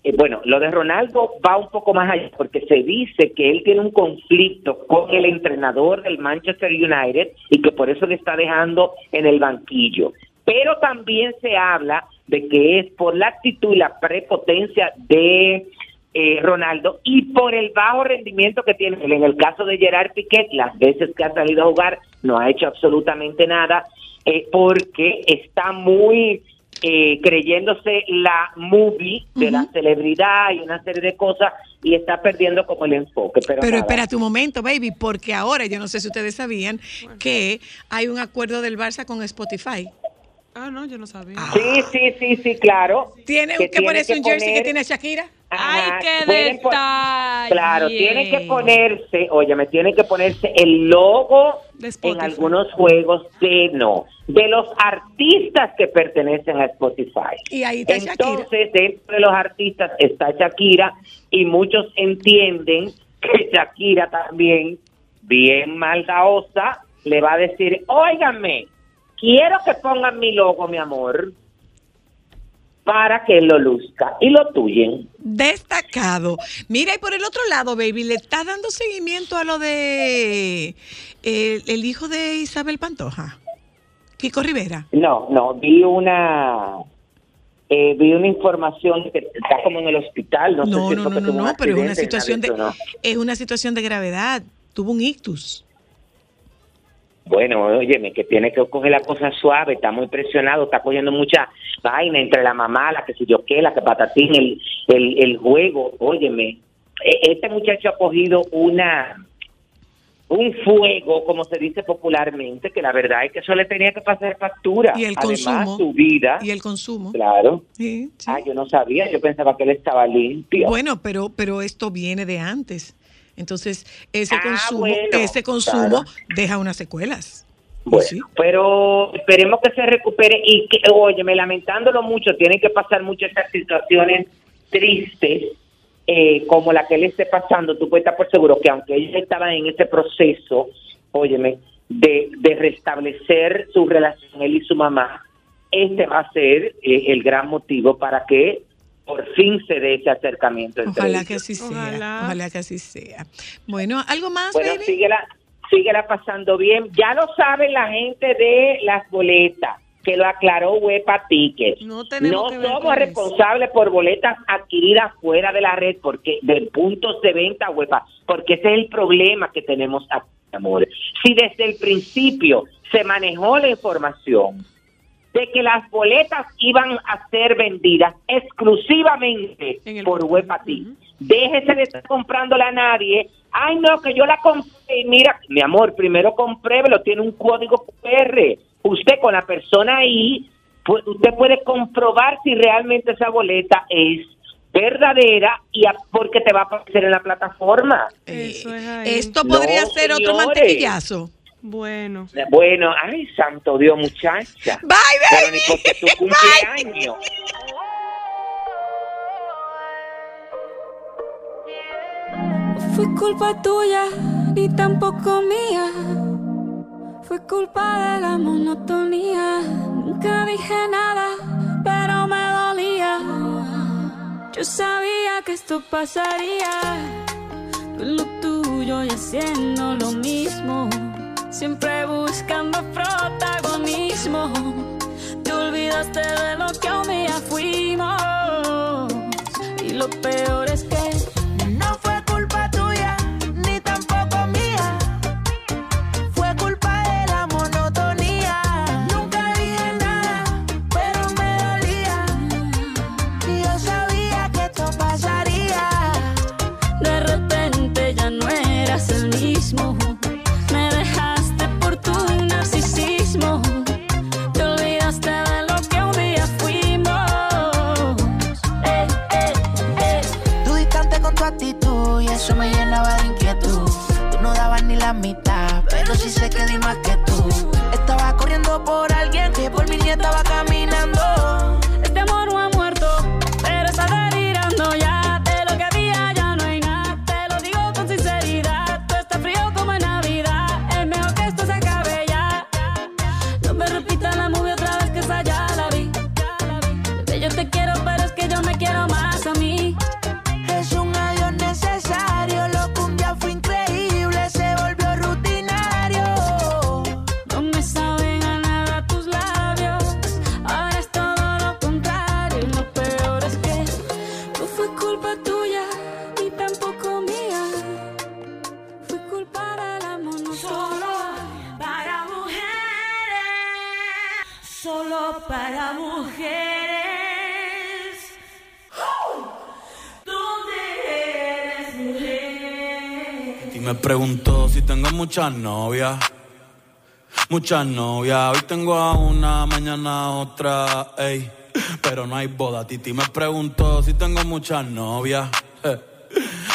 eh, bueno, lo de Ronaldo va un poco más allá porque se dice que él tiene un conflicto con el entrenador del Manchester United y que por eso le está dejando en el banquillo. Pero también se habla de que es por la actitud y la prepotencia de eh, Ronaldo y por el bajo rendimiento que tiene. En el caso de Gerard Piquet, las veces que ha salido a jugar no ha hecho absolutamente nada eh, porque está muy eh, creyéndose la movie de la celebridad y una serie de cosas y está perdiendo como el enfoque. Pero, Pero nada. espérate un momento, baby, porque ahora, yo no sé si ustedes sabían, que hay un acuerdo del Barça con Spotify. Ah, no, yo no sabía. Sí, sí, sí, sí, claro. Tiene Que que, ponerse un jersey que tiene Shakira. Ajá, qué detalle. Claro, tiene que ponerse, oye, me tiene que ponerse el logo en algunos juegos de no, de los artistas que pertenecen a Spotify. Y ahí está Shakira. Entonces, dentro de los artistas está Shakira y muchos entienden que Shakira también, bien maldadosa, le va a decir, óigame, quiero que pongan mi logo, mi amor, para que lo luzca y lo tuyen. Destacado. Mira, y por el otro lado, baby, le está dando seguimiento a lo de el, el hijo de Isabel Pantoja, Kiko Rivera. No, no, vi una eh, vi una información que está como en el hospital, no, No, sé si no, no, no, no, pero es una situación de es una situación de gravedad. Tuvo un ictus. Bueno, óyeme, que tiene que coger la cosa suave, está muy presionado, está cogiendo mucha vaina entre la mamá, la que si yo qué, la que patatín, el, el, el juego, óyeme, e- este muchacho ha cogido una un fuego, como se dice popularmente, que la verdad es que eso le tenía que pasar factura. Y el Además, consumo. su vida, Y el consumo. claro. Sí, sí. Ah, yo no sabía, yo pensaba que él estaba limpio. Bueno, pero, pero esto viene de antes. Entonces, ese Ah, consumo, bueno, ese consumo claro. deja unas secuelas. Bueno, pero esperemos que se recupere y que, óyeme, lamentándolo mucho, tienen que pasar mucho estas situaciones tristes eh, como la que él esté pasando, tú puedes estar por seguro que aunque ellos estaban en ese proceso, óyeme, de, de restablecer su relación, él y su mamá, este va a ser eh, el gran motivo para que por fin se dé ese acercamiento entre Ojalá ellos. que así sea. Ojalá. que así sea. Bueno, ¿algo más, Bueno, baby? síguela, síguela pasando bien. Ya lo sabe la gente de las boletas, que lo aclaró Huepa Tickets. No No somos responsables por boletas adquiridas fuera de la red, porque de puntos de venta, Huepa, porque ese es el problema que tenemos aquí, amores. Si desde el principio se manejó la información de que las boletas iban a ser vendidas exclusivamente por Webati. Déjese de estar comprándola a nadie. Ay, no, que yo la compré. Mira, mi amor, primero compruébelo, tiene un código QR. Usted con la persona ahí, usted puede comprobar si realmente esa boleta es verdadera y a- porque te va a aparecer en la plataforma. Esto podría No, ser otro mantequillazo. Bueno. Bueno, ay, santo Dios, muchacha. Bye, Pero ni porque tu cumpleaños. Fue culpa tuya, ni tampoco mía. Fue culpa de la monotonía. Nunca dije nada, pero me dolía. Yo sabía que esto pasaría. Tú en lo tuyo y haciendo lo mismo. Siempre buscando protagonismo. Te olvidaste de lo que un día fuimos. Y lo peor es que muchas novias. Muchas novias. Hoy tengo a una, mañana otra. Ey. Pero no hay boda. Titi me preguntó si tengo muchas novias.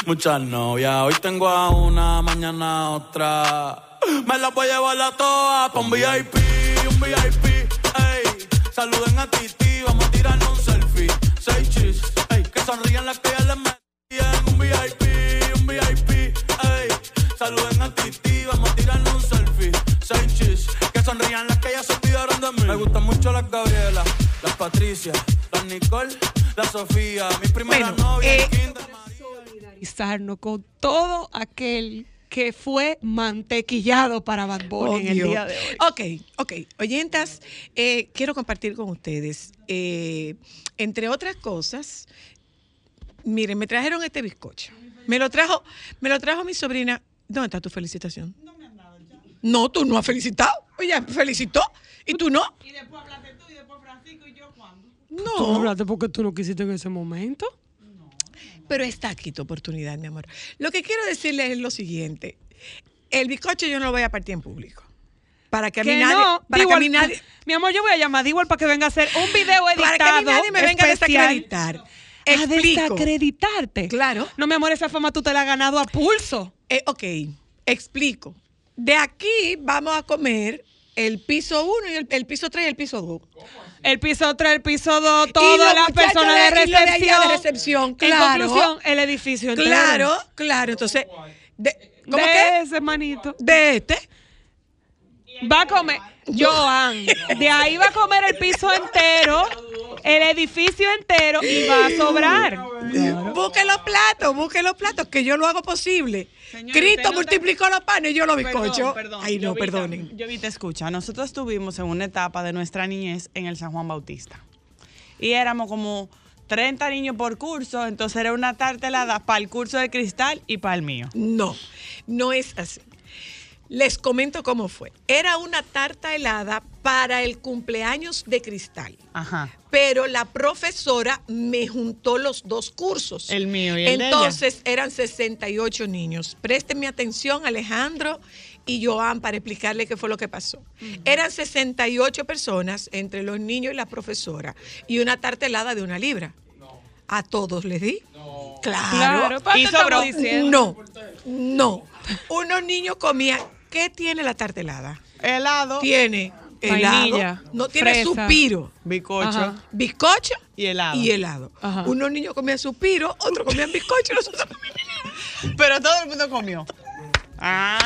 Muchas novias. Hoy tengo a una, mañana otra. Me las voy a llevar a todas pa' un VIP, un VIP. Ey. Saluden a Titi, vamos a tirarnos un selfie. Seis chis, ey. Que sonrían las que mucho las Gabriela, las Patricia, las Nicole, la Sofía. Mi primera novia. eh, solidarizarnos con todo aquel que fue mantequillado para Bad Bunny en el día de hoy. Ok, ok. Oyentas, eh, quiero compartir con ustedes, eh, entre otras cosas, miren, me trajeron este bizcocho. Me lo trajo, me lo trajo mi sobrina. ¿Dónde está tu felicitación? No, tú no has felicitado. Ella felicitó y tú no. Y después hablaste tú y después Francisco y yo cuándo. Tú no hablaste porque tú no quisiste en ese momento. Pero está aquí tu oportunidad, mi amor. Lo que quiero decirles es lo siguiente. El bizcocho yo no lo voy a partir en público. Para que a mí Que nadie... no, para que a mí nadie... Mi amor, yo voy a llamar a Diwal para que venga a hacer un video editado. Para que a mí nadie me venga a desacreditar. A Explico. desacreditarte. Claro. No, mi amor, esa fama tú te la has ganado a pulso. Eh, ok, explico. De aquí vamos a comer el piso 1 y el, el piso 3 y el piso 2. El piso 3, el piso 2, Y todas las personas de y recepción. de recepción, En claro. conclusión, el edificio entero. Claro, claro. Entonces, de, ¿cómo de que? ese manito. De este. Va a comer, Joan, de ahí va a comer el piso entero, el edificio entero y va a sobrar. Busque los platos, busque los platos, que yo lo hago posible. Cristo multiplicó los panes y yo los bizcochos. Ay, no, Jovita, perdonen. Jovita, escucha, nosotros estuvimos en una etapa de nuestra niñez en el San Juan Bautista. Y éramos como 30 niños por curso, entonces era una tarta helada para el curso de cristal y para el mío. No, no es así. Les comento cómo fue. Era una tarta helada para el cumpleaños de cristal. Ajá. Pero la profesora me juntó los dos cursos. El mío y el de ella. Entonces eran 68 niños. Préstenme atención, Alejandro y Joan, para explicarle qué fue lo que pasó. Eran 68 personas entre los niños y la profesora y una tarta helada de una libra. A todos les di. Claro. Claro, ¿cuánto Y sobró. No, no. Unos niños comían. ¿Qué tiene la tarta helada? Helado. Tiene helado. Vainilla, no tiene fresa. suspiro. Bizcocho. Ajá. Bizcocho Y helado. y helado. Ajá. Unos niños comían suspiro, otros comían bizcocho y los otros comían Pero todo el mundo comió. Ah.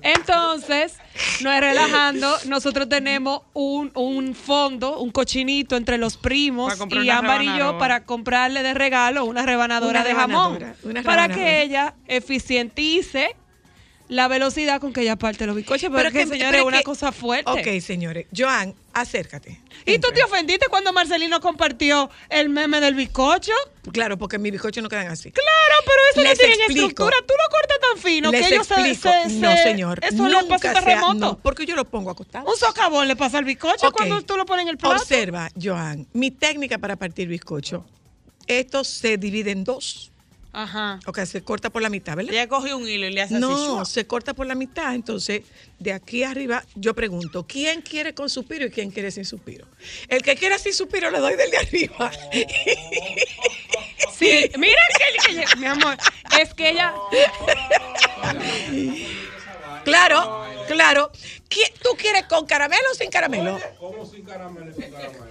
Entonces, no es relajando, nosotros tenemos un, un fondo, un cochinito entre los primos y Ámbar y yo para comprarle de regalo una rebanadora Una de jamón. rebanadora, para que ella eficientice la velocidad con que ella parte los bizcochos. Pero, que, señores, pero es una que- cosa fuerte. Ok, señores. Joan, acércate. ¿Y tú te ofendiste cuando Marcelino compartió el meme del bizcocho? Claro, porque mis bizcochos no quedan así. Claro, pero eso no Les tiene explico. estructura. Tú lo cortas tan fino Les que ellos se, explico. se- no, se- señor. Eso le pasa terremoto. no, porque yo lo pongo acostado. Un socavón le pasa al bizcocho Ok. cuando tú lo pones en el plato. Observa, Joan, mi técnica para partir bizcocho. Esto se divide en dos. Ajá. O sea, se corta por la mitad, ¿verdad? Ella coge un hilo y le hace así. No, se corta por la mitad. Entonces, de aquí arriba, yo pregunto, ¿quién quiere con suspiro y quién quiere sin suspiro? El que quiera sin suspiro le doy del de arriba. Sí, mira que, que- mi amor, es que ella Claro, claro. ¿Qui- ¿Tú quieres con caramelo o sin caramelo?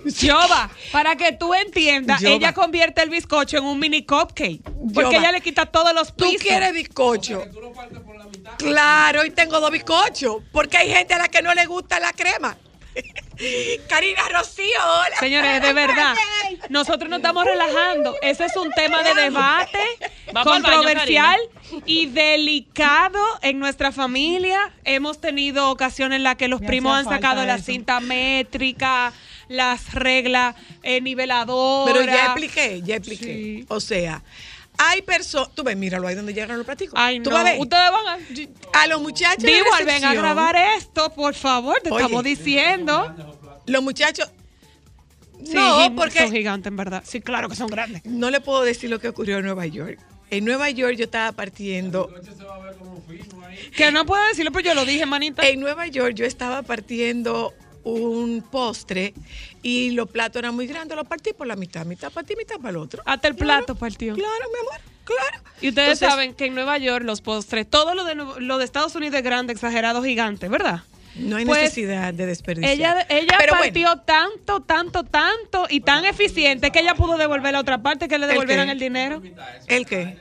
Yoba, para que tú entiendas, Yoba. ella convierte el bizcocho en un mini cupcake. Porque Yoba. ella le quita todos los ¿Tú pisos. quieres bizcocho? Claro, y tengo dos bizcochos. Porque hay gente a la que no le gusta la crema. Karina Rocío, hola. Señores, de verdad, nosotros nos estamos relajando. Ese es un tema de debate baño, controversial y delicado en nuestra familia. Hemos tenido ocasiones en las que los Me primos han sacado la eso. cinta métrica, las reglas eh, niveladoras. Pero ya expliqué, ya expliqué. Sí. O sea, hay personas. Tú ves, míralo ahí donde llegan los platicos. Ay, ¿Tú no. vas a ver? Ustedes van a. A los muchachos. de Digo, ven a grabar esto, por favor. Te Oye. estamos diciendo. Los muchachos. Sí, no, porque son gigantes, en verdad. Sí, claro que son grandes. no le puedo decir lo que ocurrió en Nueva York. En Nueva York yo estaba partiendo. Que no puedo decirlo, pero yo lo dije, manita. En Nueva York yo estaba partiendo un postre y los platos eran muy grandes. Los partí por la mitad, mitad para ti, mitad para el otro. Hasta el plato partió. Claro, mi amor, claro. Y ustedes Entonces, saben que en Nueva York los postres, todo lo de, lo de Estados Unidos es grande, exagerado, gigante, ¿verdad? No hay Pues, necesidad de desperdiciar. Ella, ella Pero bueno, partió tanto, tanto, tanto y tan eficiente que ella pudo devolver la otra parte, que le devolvieran el dinero. ¿El qué?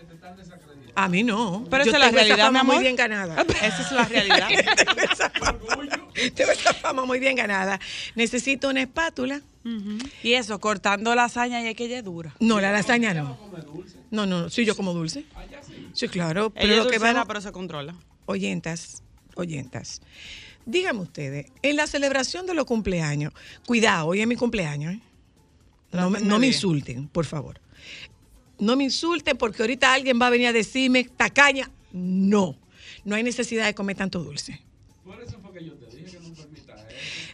A mí no. Pero esa es la tengo esa realidad, fama mi muy bien ganada. Esa es la realidad. tengo, esa fama, tengo esa fama muy bien ganada. Necesito una espátula. Y eso, cortando lasaña y es que ella es dura. No, la lasaña no. No, no, sí, yo como dulce. Sí, claro. Pero ella es lo que dulcera, pero se controla. oyentas, oyentas. Díganme ustedes, en la celebración de los cumpleaños, cuidado, hoy es mi cumpleaños, ¿eh? No, me- no me insulten, por favor. No me insulten porque ahorita alguien va a venir a decirme, tacaña. No, no hay necesidad de comer tanto dulce.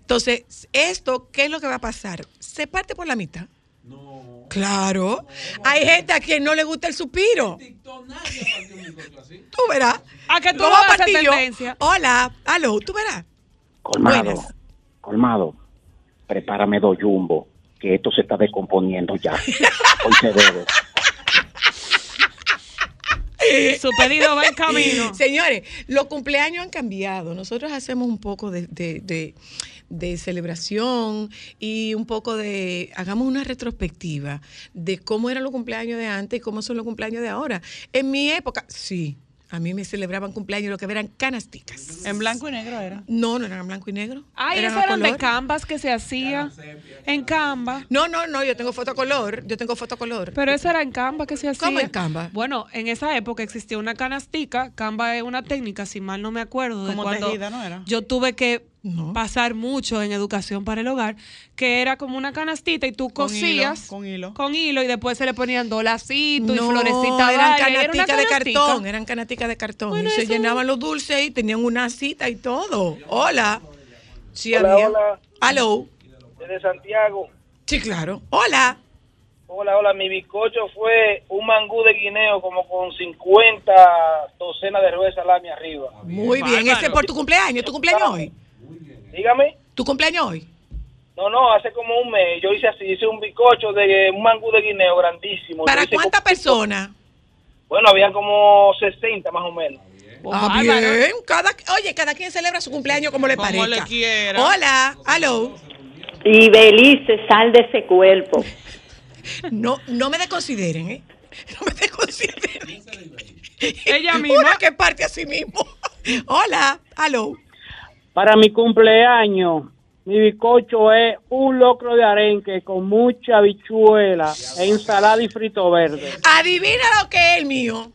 Entonces, esto, ¿qué es lo que va a pasar? Se parte por la mitad. No. Claro. Hay gente a quien no le gusta el suspiro. Tú verás. A que tú ¿Cómo vas a yo? tendencia. Hola, aló, tú verás. Colmado, Buenas. colmado, prepárame dos jumbo, que esto se está descomponiendo ya. Hoy se debe. Su pedido va en camino. Señores, los cumpleaños han cambiado. Nosotros hacemos un poco de, de- de- de celebración y un poco de, hagamos una retrospectiva de cómo eran los cumpleaños de antes y cómo son los cumpleaños de ahora. En mi época, sí, a mí me celebraban cumpleaños lo que eran canasticas. ¿En blanco y negro era? No, no eran en blanco y negro. Ay, eran eso eran de canvas que se hacía en Canva. No, no, no, yo tengo fotocolor, yo tengo fotocolor. Pero eso era en Canva que se hacía. ¿Cómo en Canva? Bueno, en esa época existía una canastica. Canva es una técnica, si mal no me acuerdo, de Como cuando tejida, ¿no era? yo tuve que pasar mucho en educación para el hogar, que era como una canastita y tú Con hilo, cosías con hilo. con hilo y después se le ponían dos lacitos y No, florecitas. eran canaticas de cartón, eran canaticas de cartón. Bueno, y se llenaban los dulces y tenían una cita y todo. Hola. Sí, Hola, había. hola. Aló. Desde Santiago. Sí, claro. Hola. Hola, hola. Mi bizcocho fue un mangú de guineo como con 50 docenas de ruedas salami arriba. Muy bien. Ese es por tu cumpleaños. ¿Tu cumpleaños hoy? Dígame. ¿Tu cumpleaños hoy? No, no, hace como un mes yo hice así, hice un bizcocho de un mangú de guineo grandísimo. ¿Para cuántas personas? Bueno, habían como 60 más o menos. Ah, bien. Cada, oye, cada quien celebra su cumpleaños como le Como parezca. le quiera. Hola. Aló. Y Belice, sal de ese cuerpo. No, no me desconsideren, ¿eh? No me desconsideren. Ella misma. Una que parte a sí mismo. Hola. Aló. Para mi cumpleaños, mi bizcocho es un locro de arenque con mucha habichuela, e ensalada y frito verde. Adivina lo que es el mío.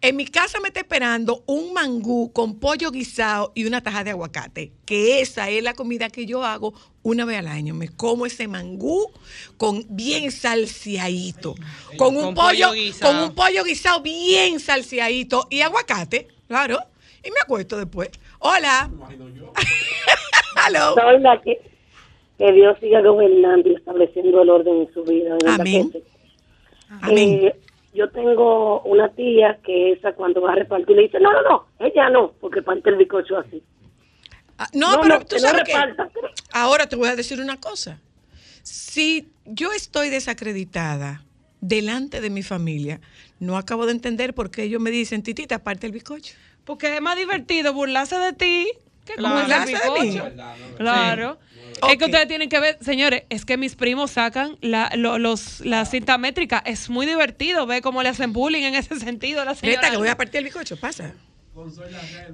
En mi casa me está esperando un mangú con pollo guisado y una taja de aguacate, que esa es la comida que yo hago una vez al año. Me como ese mangú con bien salseadito, con un Con pollo, pollo guisado. con un pollo guisado bien salseadito y aguacate, claro. Y me acuesto después. Hola. Aló. Soy la que, que Dios siga gobernando y estableciendo el orden en su vida. verdad Amén. sí. Amén. Eh, yo tengo una tía que esa cuando va a repartir le dice, no, no, no, ella no, porque parte el bizcocho así. Ah, No, No, pero no, tú que no sabes que ahora te voy a decir una cosa. Si yo estoy desacreditada delante de mi familia, no acabo de entender por qué ellos me dicen, titita, parte el bizcocho. Porque es más divertido burlarse de ti que Claro. burlarse de ¿Burlarse de mí. Claro. Es que ustedes tienen que ver, señores, es que mis primos sacan la, lo- los, la cinta métrica. Es muy divertido ver cómo le hacen bullying en ese sentido a la señora. Neta, que voy a partir el bizcocho, pasa.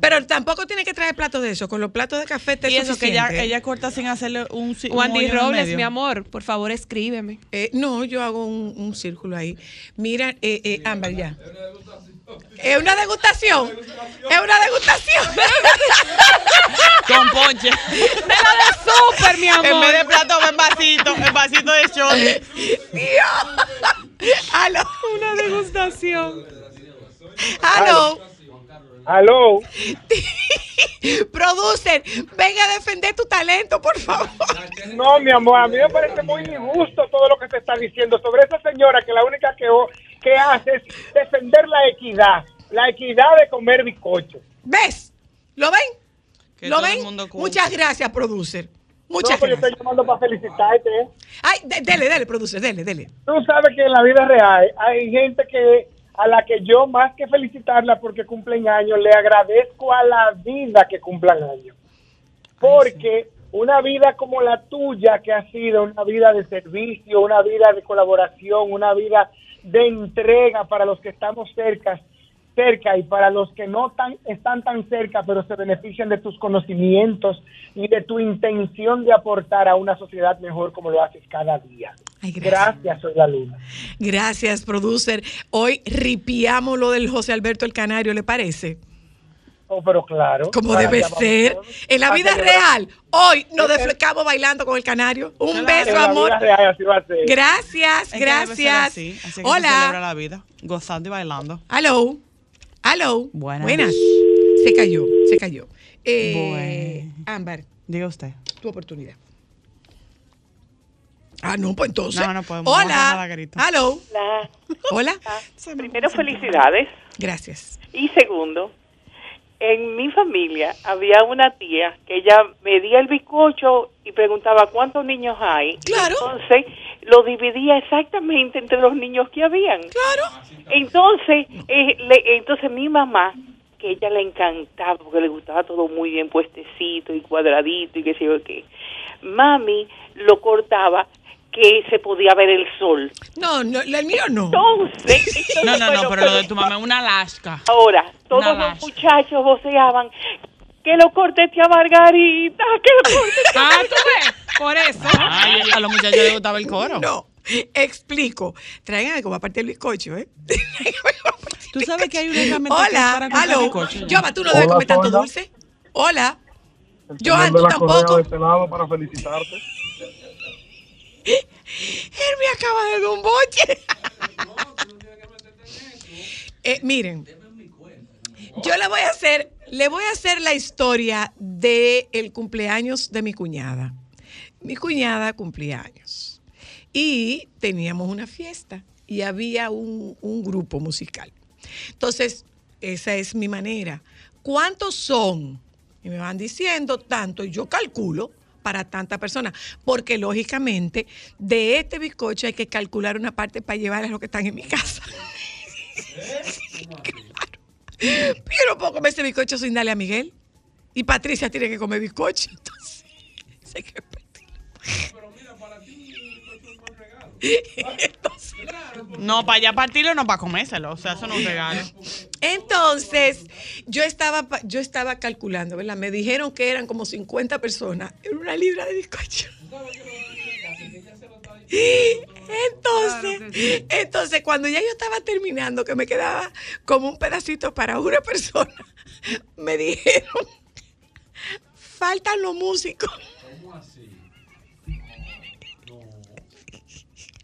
Pero tampoco tiene que traer platos de eso. Con los platos de café te Y es eso que ella, ella corta sin hacerle un, un Wandy Robles, medio. mi amor, por favor, escríbeme. Eh, no, yo hago un, un círculo ahí. Mira, eh, eh, Ámbar, ya. Es una degustación. Es una degustación. Con ponche. De la de súper, mi amor. En vez de plato, en vasito, en vasito de shot. Aló. Una degustación. Aló. Aló. Producer, venga a defender tu talento, por favor. No, mi amor, a mí me parece muy injusto todo lo que se está diciendo sobre esa señora que la única que, o- que hace es defender la equidad, la equidad de comer bizcocho. ¿Ves? ¿Lo ven? Que ¿Lo ven? Muchas gracias, producer. Muchas no, pero yo gracias. estoy llamando para felicitarte. ¿eh? Ay, de- dele, dele, producer, dele, dele. Tú sabes que en la vida real hay gente que a la que yo más que felicitarla porque cumplen años, le agradezco a la vida que cumplan años. Porque una vida como la tuya, que ha sido una vida de servicio, una vida de colaboración, una vida de entrega para los que estamos cerca, cerca y para los que no tan, están tan cerca, pero se benefician de tus conocimientos y de tu intención de aportar a una sociedad mejor como lo haces cada día. gracias. soy la luna. Gracias, producer. Hoy ripiamos lo del José Alberto el Canario, ¿le parece? Oh, pero claro. Como debe ser. todos. En la vida real, hoy nos deflecamos bailando con el Canario. Un Claro. beso, En la amor. vida real así va a ser. Gracias, gracias. así, así que se celebra Hola. la vida, gozando y bailando. Aló. Aló. Buenas. Se cayó, se cayó. Eh, Ámbar, Diga usted. tu oportunidad. Ah, no, pues entonces. No, podemos, Hola. la grito. Aló. Hola. Hola. Primero, felicidades. Gracias. Y segundo, en mi familia había una tía que ella medía el bizcocho y preguntaba cuántos niños hay. Claro. Entonces lo dividía exactamente entre los niños que habían. Claro. Entonces, eh, le- entonces mi mamá que ella le encantaba porque le gustaba todo muy bien puestecito y cuadradito y qué sé yo qué. Mami lo cortaba que se podía ver el sol. No, no, el mío no. Entonces, No, no, no, bueno, pero lo de tu mamá es una Alaska. Ahora, todos Una los muchachos voceaban que lo corte tía Margarita, que lo corte tía Ah, tú ves, por eso. Ay, a los muchachos les gustaba el coro. No, explico. Tráiganme como aparte el bizcocho, ¿eh? Tú sabes que hay una herramienta Hola, para aló. Yoba, tú no debes comer tanto dulce. Hola. Joan, de tú tampoco. de este lado para felicitarte. Él me acaba de dar un boche. Eh, miren, yo le voy a hacer, le voy a hacer la historia del el cumpleaños de mi cuñada. Mi cuñada cumplía años y teníamos una fiesta y había un, un grupo musical. Entonces, esa es mi manera. ¿Cuántos son? Y me van diciendo tanto, y yo calculo para tanta persona, porque lógicamente de este bizcocho hay que calcular una parte para llevar a los que están en mi casa. Claro. Yo no puedo comer ese bizcocho sin darle a Miguel. Y Patricia tiene que comer bizcocho. Entonces, que Entonces, No, para allá partirlo, no para comérselo. O sea, eso no es un regalo. Entonces, yo estaba, yo estaba calculando, ¿verdad? Me dijeron que eran como 50 personas en una libra de bizcocho. Entonces, entonces, cuando ya yo estaba terminando, que me quedaba como un pedacito para una persona, me dijeron, faltan los músicos.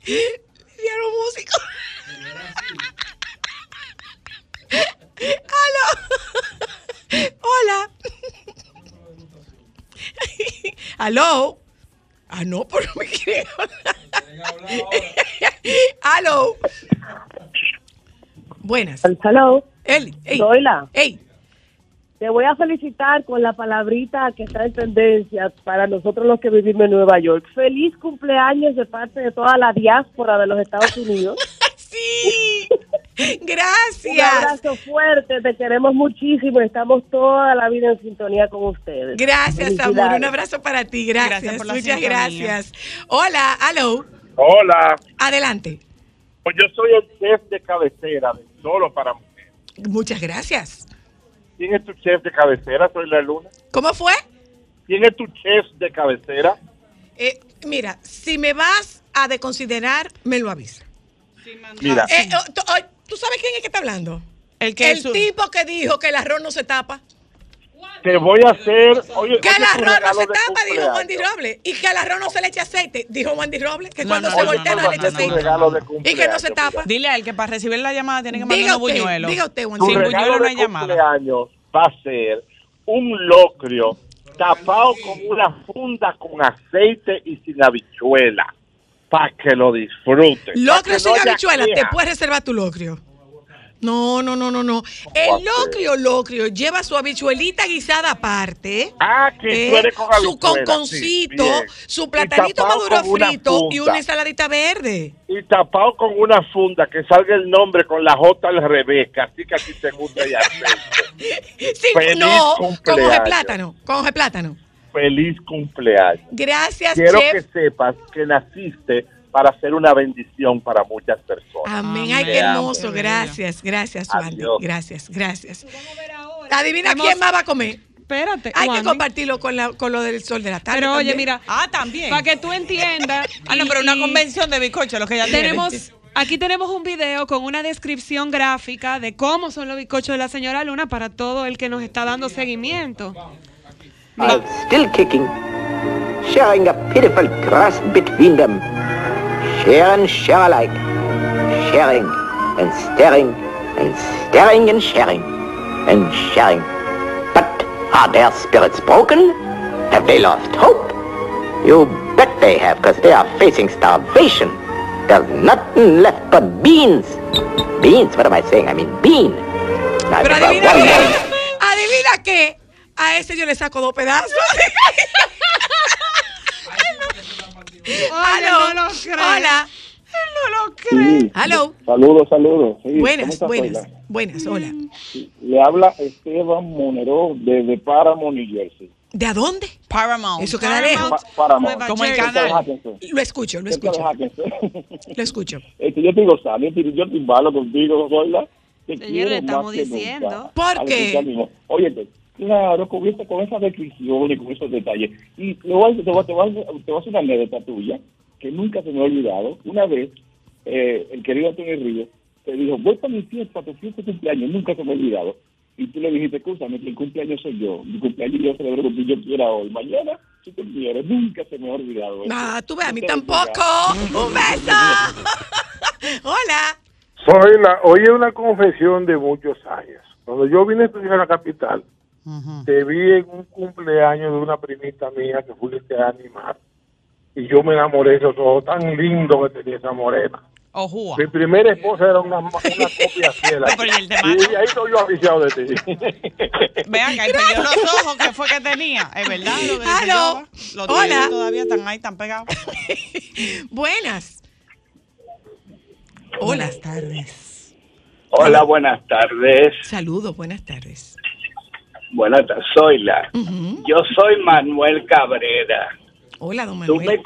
Los músicos. ¡Aló! Hola. ¿Aló? Ah, no, pero me quieren hablar. ¿Aló? Buenas. Eli, ey. Ey. Te voy a felicitar con la palabrita que está en tendencia para nosotros los que vivimos en Nueva York. Feliz cumpleaños de parte de toda la diáspora de los Estados Unidos. sí. Un Gracias. abrazo fuerte, te queremos muchísimo. Estamos toda la vida en sintonía con ustedes. Gracias, amor. Un abrazo para ti. Gracias. Gracias por la Muchas gracias. Hola, aló. Hola, Adelante. pues yo soy el chef de cabecera de Solo para Mujeres. Muchas gracias. ¿Quién es tu chef de cabecera? Soy la Luna. ¿Cómo fue? ¿Quién es tu chef de cabecera? Eh, mira, si me vas a deconsiderar, me lo avisa. Mira, Eh, oh, tú, ¿tú sabes quién es que está hablando? El que El tipo que dijo que el arroz no se tapa. Te voy a hacer. Oye, Que tu arroz no se tapa, dijo. Wandy Robles. Y que al arroz no se le echa aceite, dijo Wandy Robles. Que No, cuando no, se voltea no, no, no, le no. aceite. Y que no se tapa. Dile a él que para recibir la llamada tiene que mandar usted, buñuelos. diga usted. Tu Sin regalo buñuelo no de hay llamada. cumpleaños va a ser un locrio tapado con una funda con aceite y sin habichuela. Para que lo disfrutes. Locrio sin habichuela, te puedes reservar tu locrio. No, no, no, no, no. El locrio, locrio, lleva su habichuelita guisada aparte. Ah, que eh, con Su conconcito, sí, su platanito maduro frito y una ensaladita verde. Y tapado con una funda que salga el nombre con la J al revés, que así que a ti te gusta y Sí, Feliz no, con hoja cumpleaños. plátano, con hoja plátano. Feliz cumpleaños. Gracias, Quiero chef. que sepas que naciste para ser una bendición para muchas personas. Amén. Ay, qué hermoso. Gracias, gracias, Wandy. Gracias, gracias. Adivina quién más va a comer. Espérate. Hay que compartirlo con, la, con lo del sol de la tarde. Pero oye, también. mira. Ah, también. Para que tú entiendas. Ah, no, pero una convención de bizcocho, lo que ya Tenemos, aquí tenemos un video con una descripción gráfica de cómo son los bizcochos de la señora Luna para todo el que nos está dando seguimiento. still kicking, sharing a pitiful crust between them. Share and share alike, sharing and staring and staring and sharing and sharing. But are their spirits broken? Have they lost hope? You bet they have, because they are facing starvation. There's nothing left but beans. Beans? What am I saying? I mean bean. I Pero never adivina wondered- qué. Adivina qué. A ese yo le saco dos pedazos. Aló. no lo creo. Hola. No lo creo. Saludos, saludos. Sí, Buenas, ¿cómo estás, buenas. Buenas, hola. Le habla Esteban Monero desde Paramount, New Jersey. ¿De a dónde? Paramount. Eso queda lejos. Pa- Paramount. Como el canal. Lo escucho, lo escucho. Lo escucho. Este, yo te digo, Sally, yo te- yo te embalo contigo, Zoila. Te Señor, le estamos diciendo. nunca. ¿Por qué? Óyete, claro, con, esa- con esa descripción y con esos detalles. Y te voy, a- te, voy, a- te, voy, a- te voy a hacer una anécdota tuya que nunca se me ha olvidado. Una vez, eh, el querido Antonio Ríos te dijo, voy para mi fiesta, tu fiesta de cumpleaños, nunca se me ha olvidado. Y tú le dijiste, escúchame, que el cumpleaños soy yo. Mi cumpleaños yo celebro lo que yo quiera hoy. Mañana, si tú quieres, nunca se me ha olvidado. eso. Ah, tú ves, a mí tampoco. Un beso. Hola. Soy la, hoy es una confesión de muchos años. Cuando yo vine a estudiar a la capital, te vi en un cumpleaños de una primita mía que fuiste a animar. Y yo me enamoré de esos ojos tan lindo que tenía esa morena. Ojúa. Mi primera esposa era una, una copia fiel. ¿y ahí estoy yo aficiado de ti. Vean que perdió los ojos que fue que tenía. Es verdad lo que. Yoba. Los Hola. todavía están ahí, están pegados. Buenas. Buenas tardes. Hola, buenas tardes. Saludos, buenas tardes. Buenas tardes, soy la. Yo soy Manuel Cabrera. Hola, don Tú Manuel. me,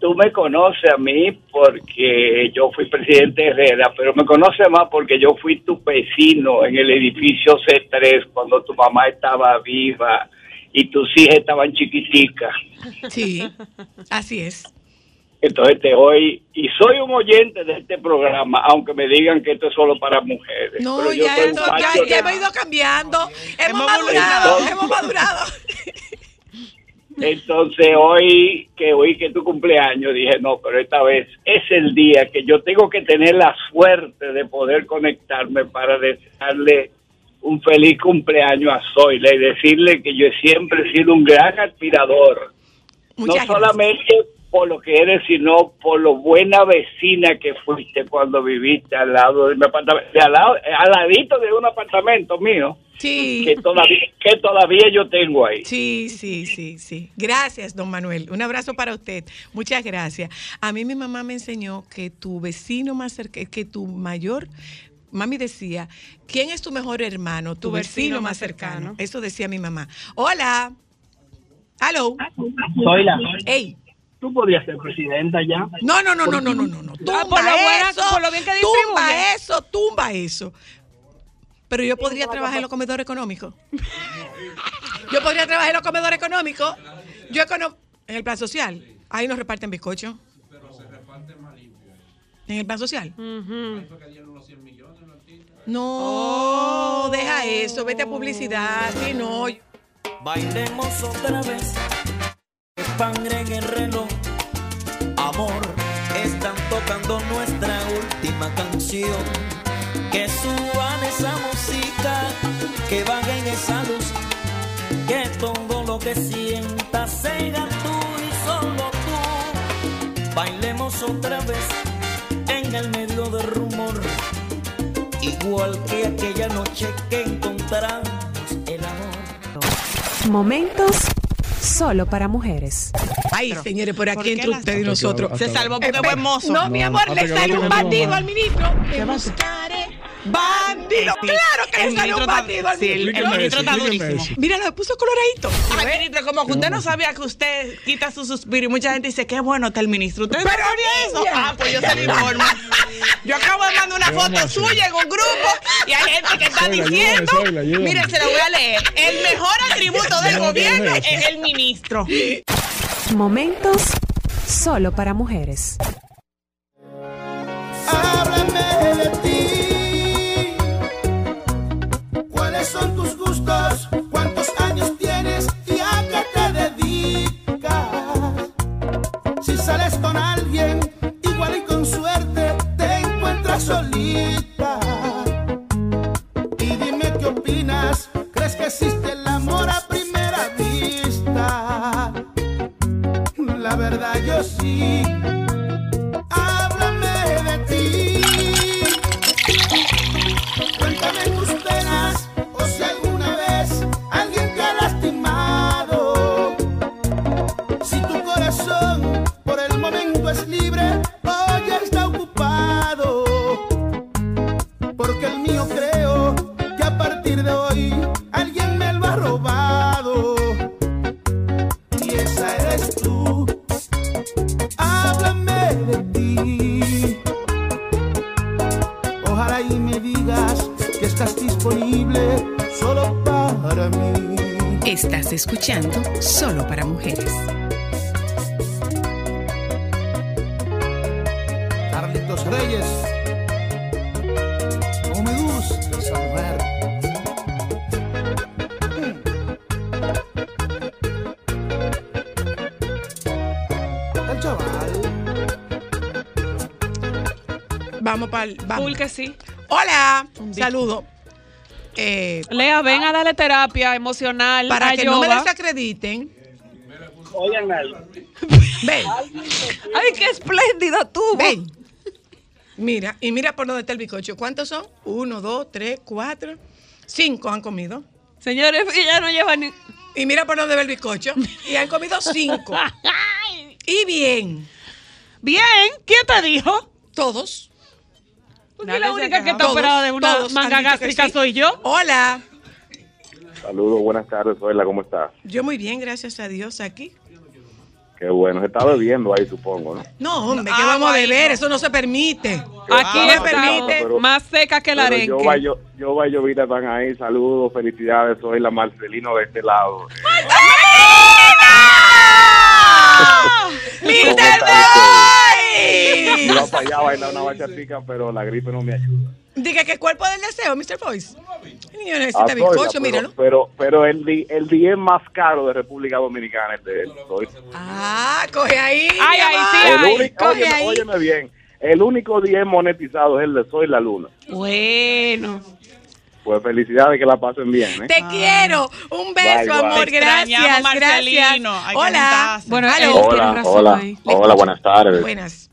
tú me conoces a mí porque yo fui presidente de Herrera, pero me conoces más porque yo fui tu vecino en el edificio C3 cuando tu mamá estaba viva y tus hijas estaban chiquiticas. Sí, así es. Entonces te hoy y soy un oyente de este programa, aunque me digan que esto es solo para mujeres. No, pero yo ya, soy ya, hemos ido cambiando. Hemos, Hemos madurado, hemos madurado. Entonces hoy que hoy que tu cumpleaños dije no, pero esta vez es el día que yo tengo que tener la suerte de poder conectarme para desearle un feliz cumpleaños a Zoila y decirle que yo siempre he sido un gran admirador, Muchas no solamente por lo que eres, sino por lo buena vecina que fuiste cuando viviste al lado de mi apartamento, de al, lado, al ladito de un apartamento mío, Sí. que todavía que todavía yo tengo ahí. Sí, sí, sí, sí. Gracias, don Manuel. Un abrazo para usted. Muchas gracias. A mí mi mamá me enseñó que tu vecino más cercano, que tu mayor, mami decía, ¿quién es tu mejor hermano? Tu, vecino, más cercano. Eso decía mi mamá. Hola. Hello. Zoila. Ey. Tú podrías ser presidenta ya. No, no, no, no, no, no, no, no. Tumba Ah, por lo buena- eso, por lo bien que tumba eso, tumba eso. Pero yo podría trabajar en los comedores económicos. Yo podría trabajar en los comedores económicos. Yo econo en el plan social. Ahí nos reparten bizcocho. En el plan social. No, deja eso, vete a publicidad. Sí, no. Bailemos otra vez. Sangre en el reloj. Amor, están tocando nuestra última canción. Que suban esa música, que bajen esa luz. Que todo lo que sientas sea tú y solo tú. Bailemos otra vez en el medio del rumor. Igual que aquella noche que encontramos el amor. Momentos solo para mujeres. Ay, señores, por aquí entre las- ustedes y nosotros. Se salvó porque Espe- fue mozo. No, mi No, amor, no, le no un bandido al ministro. Te buscaré. Bandido, claro que El le un está- bandido sí, el- el ministro. está durísimo. Mira, lo puso coloradito. Ay, ministro, como que usted no sabía que usted quita su suspiro y mucha gente dice, qué bueno está el ministro. ¿Usted no sabía eso? Ah, pues yo se lo informo. Yo acabo de mandar una ¿Qué vamos a foto suya en un grupo y hay gente que está diciendo, miren, se lo voy a leer, el mejor atributo del No, no, gobierno no, no. es el ministro. Momentos solo para mujeres. Solita. Y dime qué opinas. ¿Crees que existe el amor a primera vista? La verdad yo sí. Vamos. Full que sí. Hola. Saludo. Eh, Lea, ven a darle terapia emocional. para a que no me desacrediten. Oigan algo. Ven. Ay, qué espléndida tú. Ven. Mira, y mira por dónde está el bizcocho. ¿Cuántos son? Uno, dos, tres, cuatro. Cinco han comido. Señores, ella no lleva ni. Y mira por dónde va el bizcocho. Y han comido cinco. y bien. Bien. ¿Quién te dijo? Todos. Porque la única que está operada de una manga gástrica sí. soy yo. Hola. Saludos, buenas tardes, Soyla, ¿cómo estás? Yo muy bien, gracias a Dios aquí. Qué bueno, se está bebiendo ahí, supongo, ¿no? No, hombre, ¿qué vamos a beber? Eso no se permite. Aquí no está permite. pero- más seca que Pero arenque. yo, yo, yo, yo, Vita están ahí, saludos, felicidades, soy la Marcelino de este lado. ¡Mr. Iba para allá a bailar una bachatica, pero la gripe no me ayuda. Diga que cuerpo del deseo, Mr. Voice. El niño Ah, necesita bizcocho, pero, míralo. Pero, pero el, el día más caro de República Dominicana es de él. Soy- Ah, coge ahí. Ay, ay, sí, el ay, único, coge óyeme, ahí. óyeme bien, el único día monetizado es el de Soy la Luna. Bueno. Pues felicidades, que la pasen bien. ¿eh? Te quiero. Un beso, Bye, bye. amor. Gracias. Marcelino. Hola. Bueno, él Hola, razón hola, ahí. hola, buenas tardes. Buenas.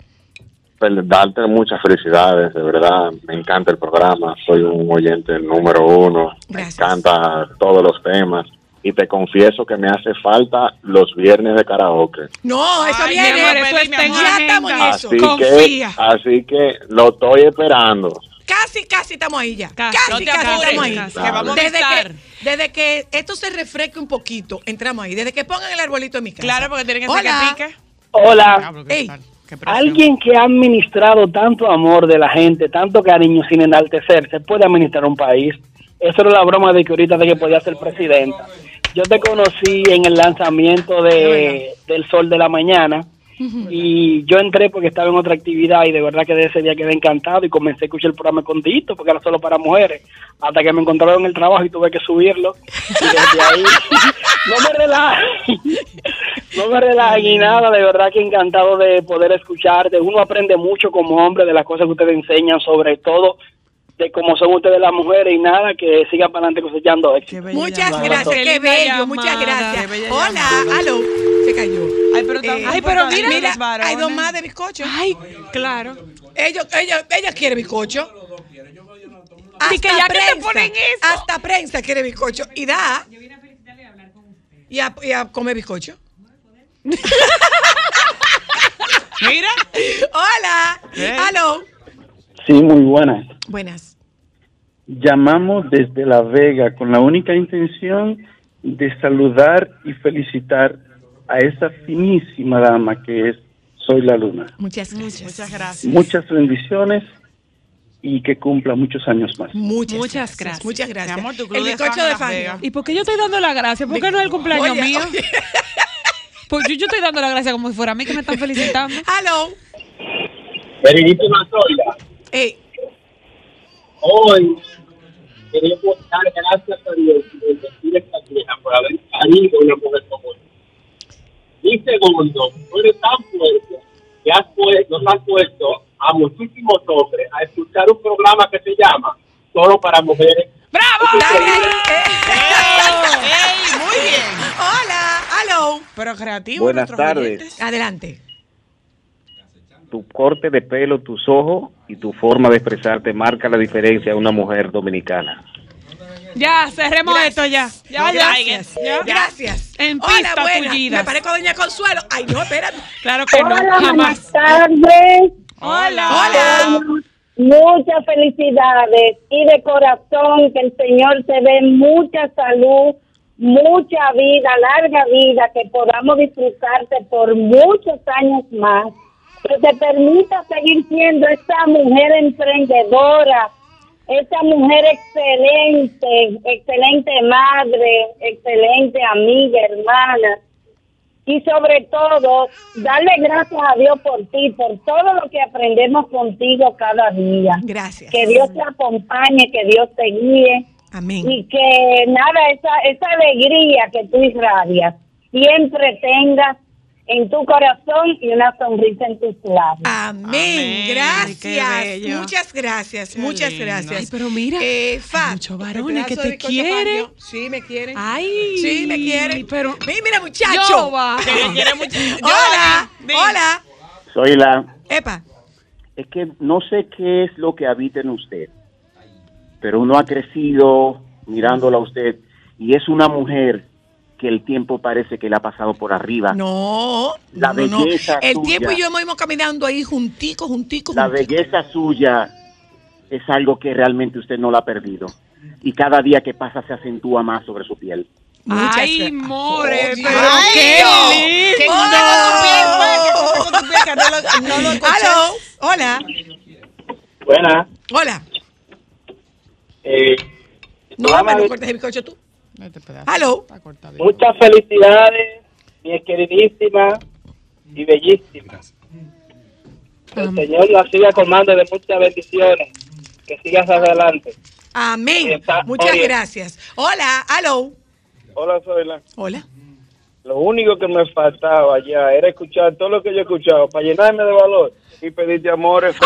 Darte muchas felicidades, de verdad. Me encanta el programa. Soy un oyente número uno. Gracias. Me encanta todos los temas. Y te confieso que me hace falta los viernes de karaoke. No, eso Ay, viene. amor, eso en ya agenda. estamos en eso. Así que, así que lo estoy esperando. Casi, casi estamos ahí ya. Casi. Casi, No te casi apures, estamos ahí. casi, que vamos a desde, estar. que, desde que esto se refresque un poquito, entramos ahí. Desde que pongan el arbolito en mi casa. Claro, porque tiene que ser Hola. que pique. Hola. Ey, Alguien que ha administrado tanto amor de la gente, tanto cariño sin enaltecerse, puede administrar un país. Eso era la broma de que ahorita de que podía ser presidenta. Yo te conocí en el lanzamiento de, del Sol de la Mañana y yo entré porque estaba en otra actividad y de verdad que de ese día quedé encantado y comencé a escuchar el programa contigo porque era solo para mujeres hasta que me encontraron en el trabajo y tuve que subirlo y desde ahí no me relajes no me relajen ni nada, de verdad que encantado de poder escucharte. Uno aprende mucho como hombre de las cosas que ustedes enseñan, sobre todo de cómo son ustedes las mujeres y nada, que sigan para adelante cosechando éxito. Muchas gracias, Qué bello, muchas gracias. Hola, aló, se cayó. Ay, pero Eh, ay, pero mira, mira, hay dos más de bizcocho. Ay, claro. Ellos, ella, ella quiere bizcocho. Así que ya que te ponen eso. Hasta prensa quiere bizcocho. Y da. Y a, y a comer bizcocho. Mira. Hola. Eh. Aló. Sí, muy buenas. Buenas. Llamamos desde La Vega con la única intención de saludar y felicitar a esa finísima dama que es Soy la Luna. Muchas gracias. Muchas gracias. Muchas bendiciones y que cumpla muchos años más. Muchas, Muchas gracias. gracias. Muchas gracias. Mi amor, tu el de bizcocho fan de. Vegas. ¿Y por qué yo estoy dando la gracia? ¿Por qué no es el cumpleaños Oye, mío? oye. Pues yo, yo estoy dando la gracia como si fuera a mí que me están felicitando. Aló. Queridísima Zoila, Ey, hoy queremos dar gracias a Dios por decir esta vieja por haber salido una mujer como. Y segundo, tú eres tan fuerte que has nos has puesto a muchísimos hombres a escuchar un programa que se llama Solo para Mujeres. ¡Bravo! ¡Ey! Muy bien. Hola, aló. Pero creativo. Buenas tardes. oyentes. Adelante. Tu corte de pelo, tus ojos y tu forma de expresarte marca la diferencia de una mujer dominicana. Ya, cerremos Gracias. esto ya. Ya, ya. Gracias. Ya. Gracias. En Hola, pista buena. tullidas. Me parezco a Doña Consuelo. Ay, no, espérate. Claro que no, Hola, jamás. buenas tardes. Hola. Hola. Muchas felicidades y de corazón que el Señor te dé mucha salud, mucha vida, larga vida, que podamos disfrutarte por muchos años más. Que te permita seguir siendo esa mujer emprendedora, esa mujer excelente, excelente madre, excelente amiga, hermana. Y sobre todo, darle gracias a Dios por ti, por todo lo que aprendemos contigo cada día. Gracias. Que Dios te acompañe, que Dios te guíe. Amén. Y que nada, esa, esa alegría que tú irradias, siempre tengas en tu corazón y una sonrisa en tus labios. Amén. Gracias. Muchas gracias. muchas gracias. Ay, pero mira, Eh, Fa, muchos varones que te quieren. Sí, me quieren. Ay. Sí, me quieren. Pero mira, mira, muchacho. Yo. Hola. Hola. Soy la. Epa. Es que no sé qué es lo que habita en usted, pero uno ha crecido mirándola a usted y es una mujer que el tiempo parece que le ha pasado por arriba. No. La no, no. belleza El suya. tiempo y yo hemos ido caminando ahí junticos, junticos, La belleza suya es algo que realmente usted no la ha perdido. Y cada día que pasa se acentúa más sobre su piel. Ay, more, Oh, pero Dios. qué Ay, lindo. piel, que no lo- no lo. Hola. Buena. Hola. Eh, No, me ver. cortes el bizcocho tú. Aló. muchas felicidades, mi queridísima y bellísima. El Señor la siga colmando de muchas bendiciones. Que sigas adelante. Amén. Está- Muchas oye. gracias. Hola. Aló. Hola, Zoila. Hola. Lo único que me faltaba ya era escuchar todo lo que yo he escuchado para llenarme de valor y pedirte amores,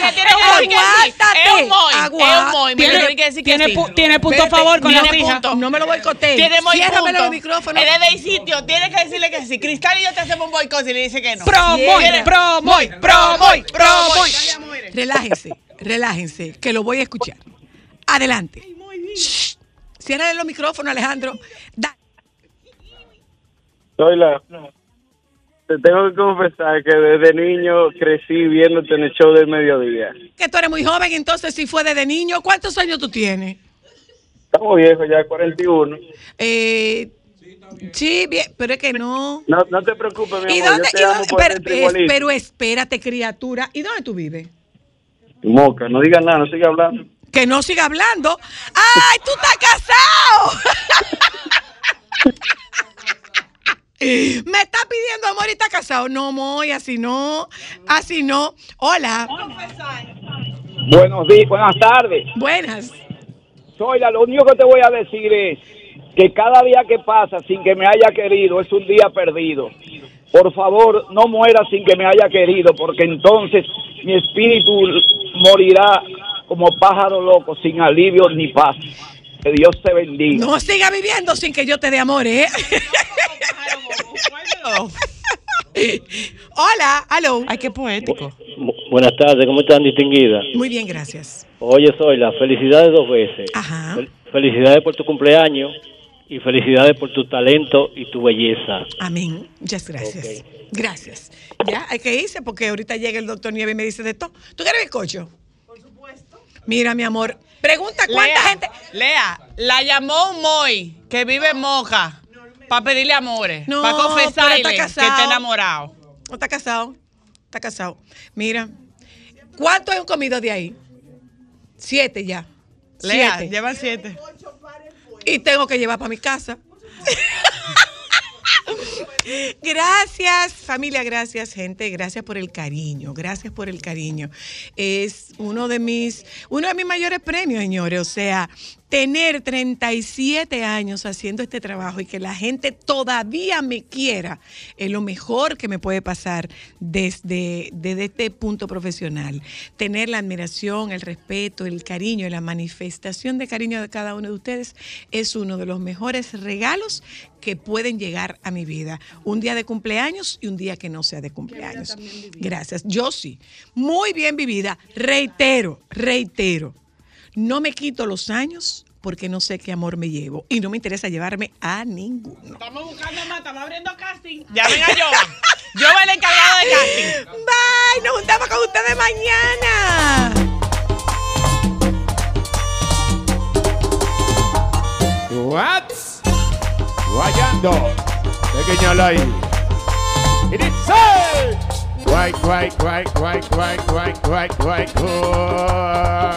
Me le tiene que decir que sí. Es un moy, es un moy. Me le que decir que tiene sí. pu- tiene punto a favor con la fija. punto. No me lo boicotees. Tiene muy Ciérrame punto. los micrófonos. Él es del sitio. Tiene que decirle que sí. Cristal y yo te hacemos un boicot y le dice que no. Pro moy, pro moy, pro moy, pro moy. Relájense, relájense, que lo voy a escuchar. Adelante. Ciérrale los micrófonos, Alejandro. Da- Zoila, te tengo que confesar que desde niño crecí viéndote en el show del mediodía. que tú eres muy joven, entonces si fue desde niño, ¿cuántos años tú tienes? Estamos viejos ya, 41. Eh, sí, bien, pero es que no. No, no te preocupes, mi ¿Y amor, dónde? yo y amo dónde- por pero, dentro es- igualito. pero espérate, criatura. ¿Y dónde tú vives? Moca, no digas nada, no sigas hablando. Que no siga hablando. ¡Ay, tú estás casado! Me está pidiendo amor y está casado. No, Moy, así no. Así no. Hola. Buenos días, buenas tardes. Buenas. Zoila, lo único que te voy a decir es que cada día que pasa sin que me haya querido es un día perdido. Por favor, no muera sin que me haya querido, porque entonces mi espíritu morirá como pájaro loco, sin alivio ni paz. Que Dios te bendiga. No siga viviendo sin que yo te dé amor, ¿eh? Hola, aló. Ay, qué poético. Buenas tardes, ¿cómo están distinguidas? Muy bien, gracias. Oye, soy la felicidades dos veces. Ajá. Fel- Felicidades por tu cumpleaños y felicidades por tu talento y tu belleza. Amén. Muchas gracias. Gracias. Ya, hay que irse porque ahorita llega el doctor Nieves y me dice de todo. ¿Tú quieres bizcocho? Por supuesto. Mira, mi amor, pregunta cuánta Lea, gente. Lea, la llamó un Moy que vive en Moja para pedirle amores, No, para confesarle que está enamorado. No está casado. Está casado. Mira, ¿cuántos han comido de ahí? Siete ya. Lea, Siete. llevan siete. Y tengo que llevar para mi casa. Gracias, familia, gracias, gente, gracias por el cariño, gracias por el cariño. Es uno de mis, uno de mis mayores premios, señores. O sea, tener 37 años haciendo este trabajo y que la gente todavía me quiera es lo mejor que me puede pasar desde, desde este punto profesional. Tener la admiración, el respeto, el cariño y la manifestación de cariño de cada uno de ustedes es uno de los mejores regalos que pueden llegar a mi vida. Un día de cumpleaños y un día que no sea de cumpleaños. Gracias. Yo sí. Muy bien vivida. Reitero, reitero. No me quito los años porque no sé qué amor me llevo y no me interesa llevarme a ninguno. Estamos buscando más, estamos abriendo casting. Llamen a Jovan. Jovan el encargado de casting. Bye, nos juntamos con ustedes mañana. What? Guayando. Pequeña Lai. It is. Quite, quite, quite, quite, quite, quite, quite, quite good.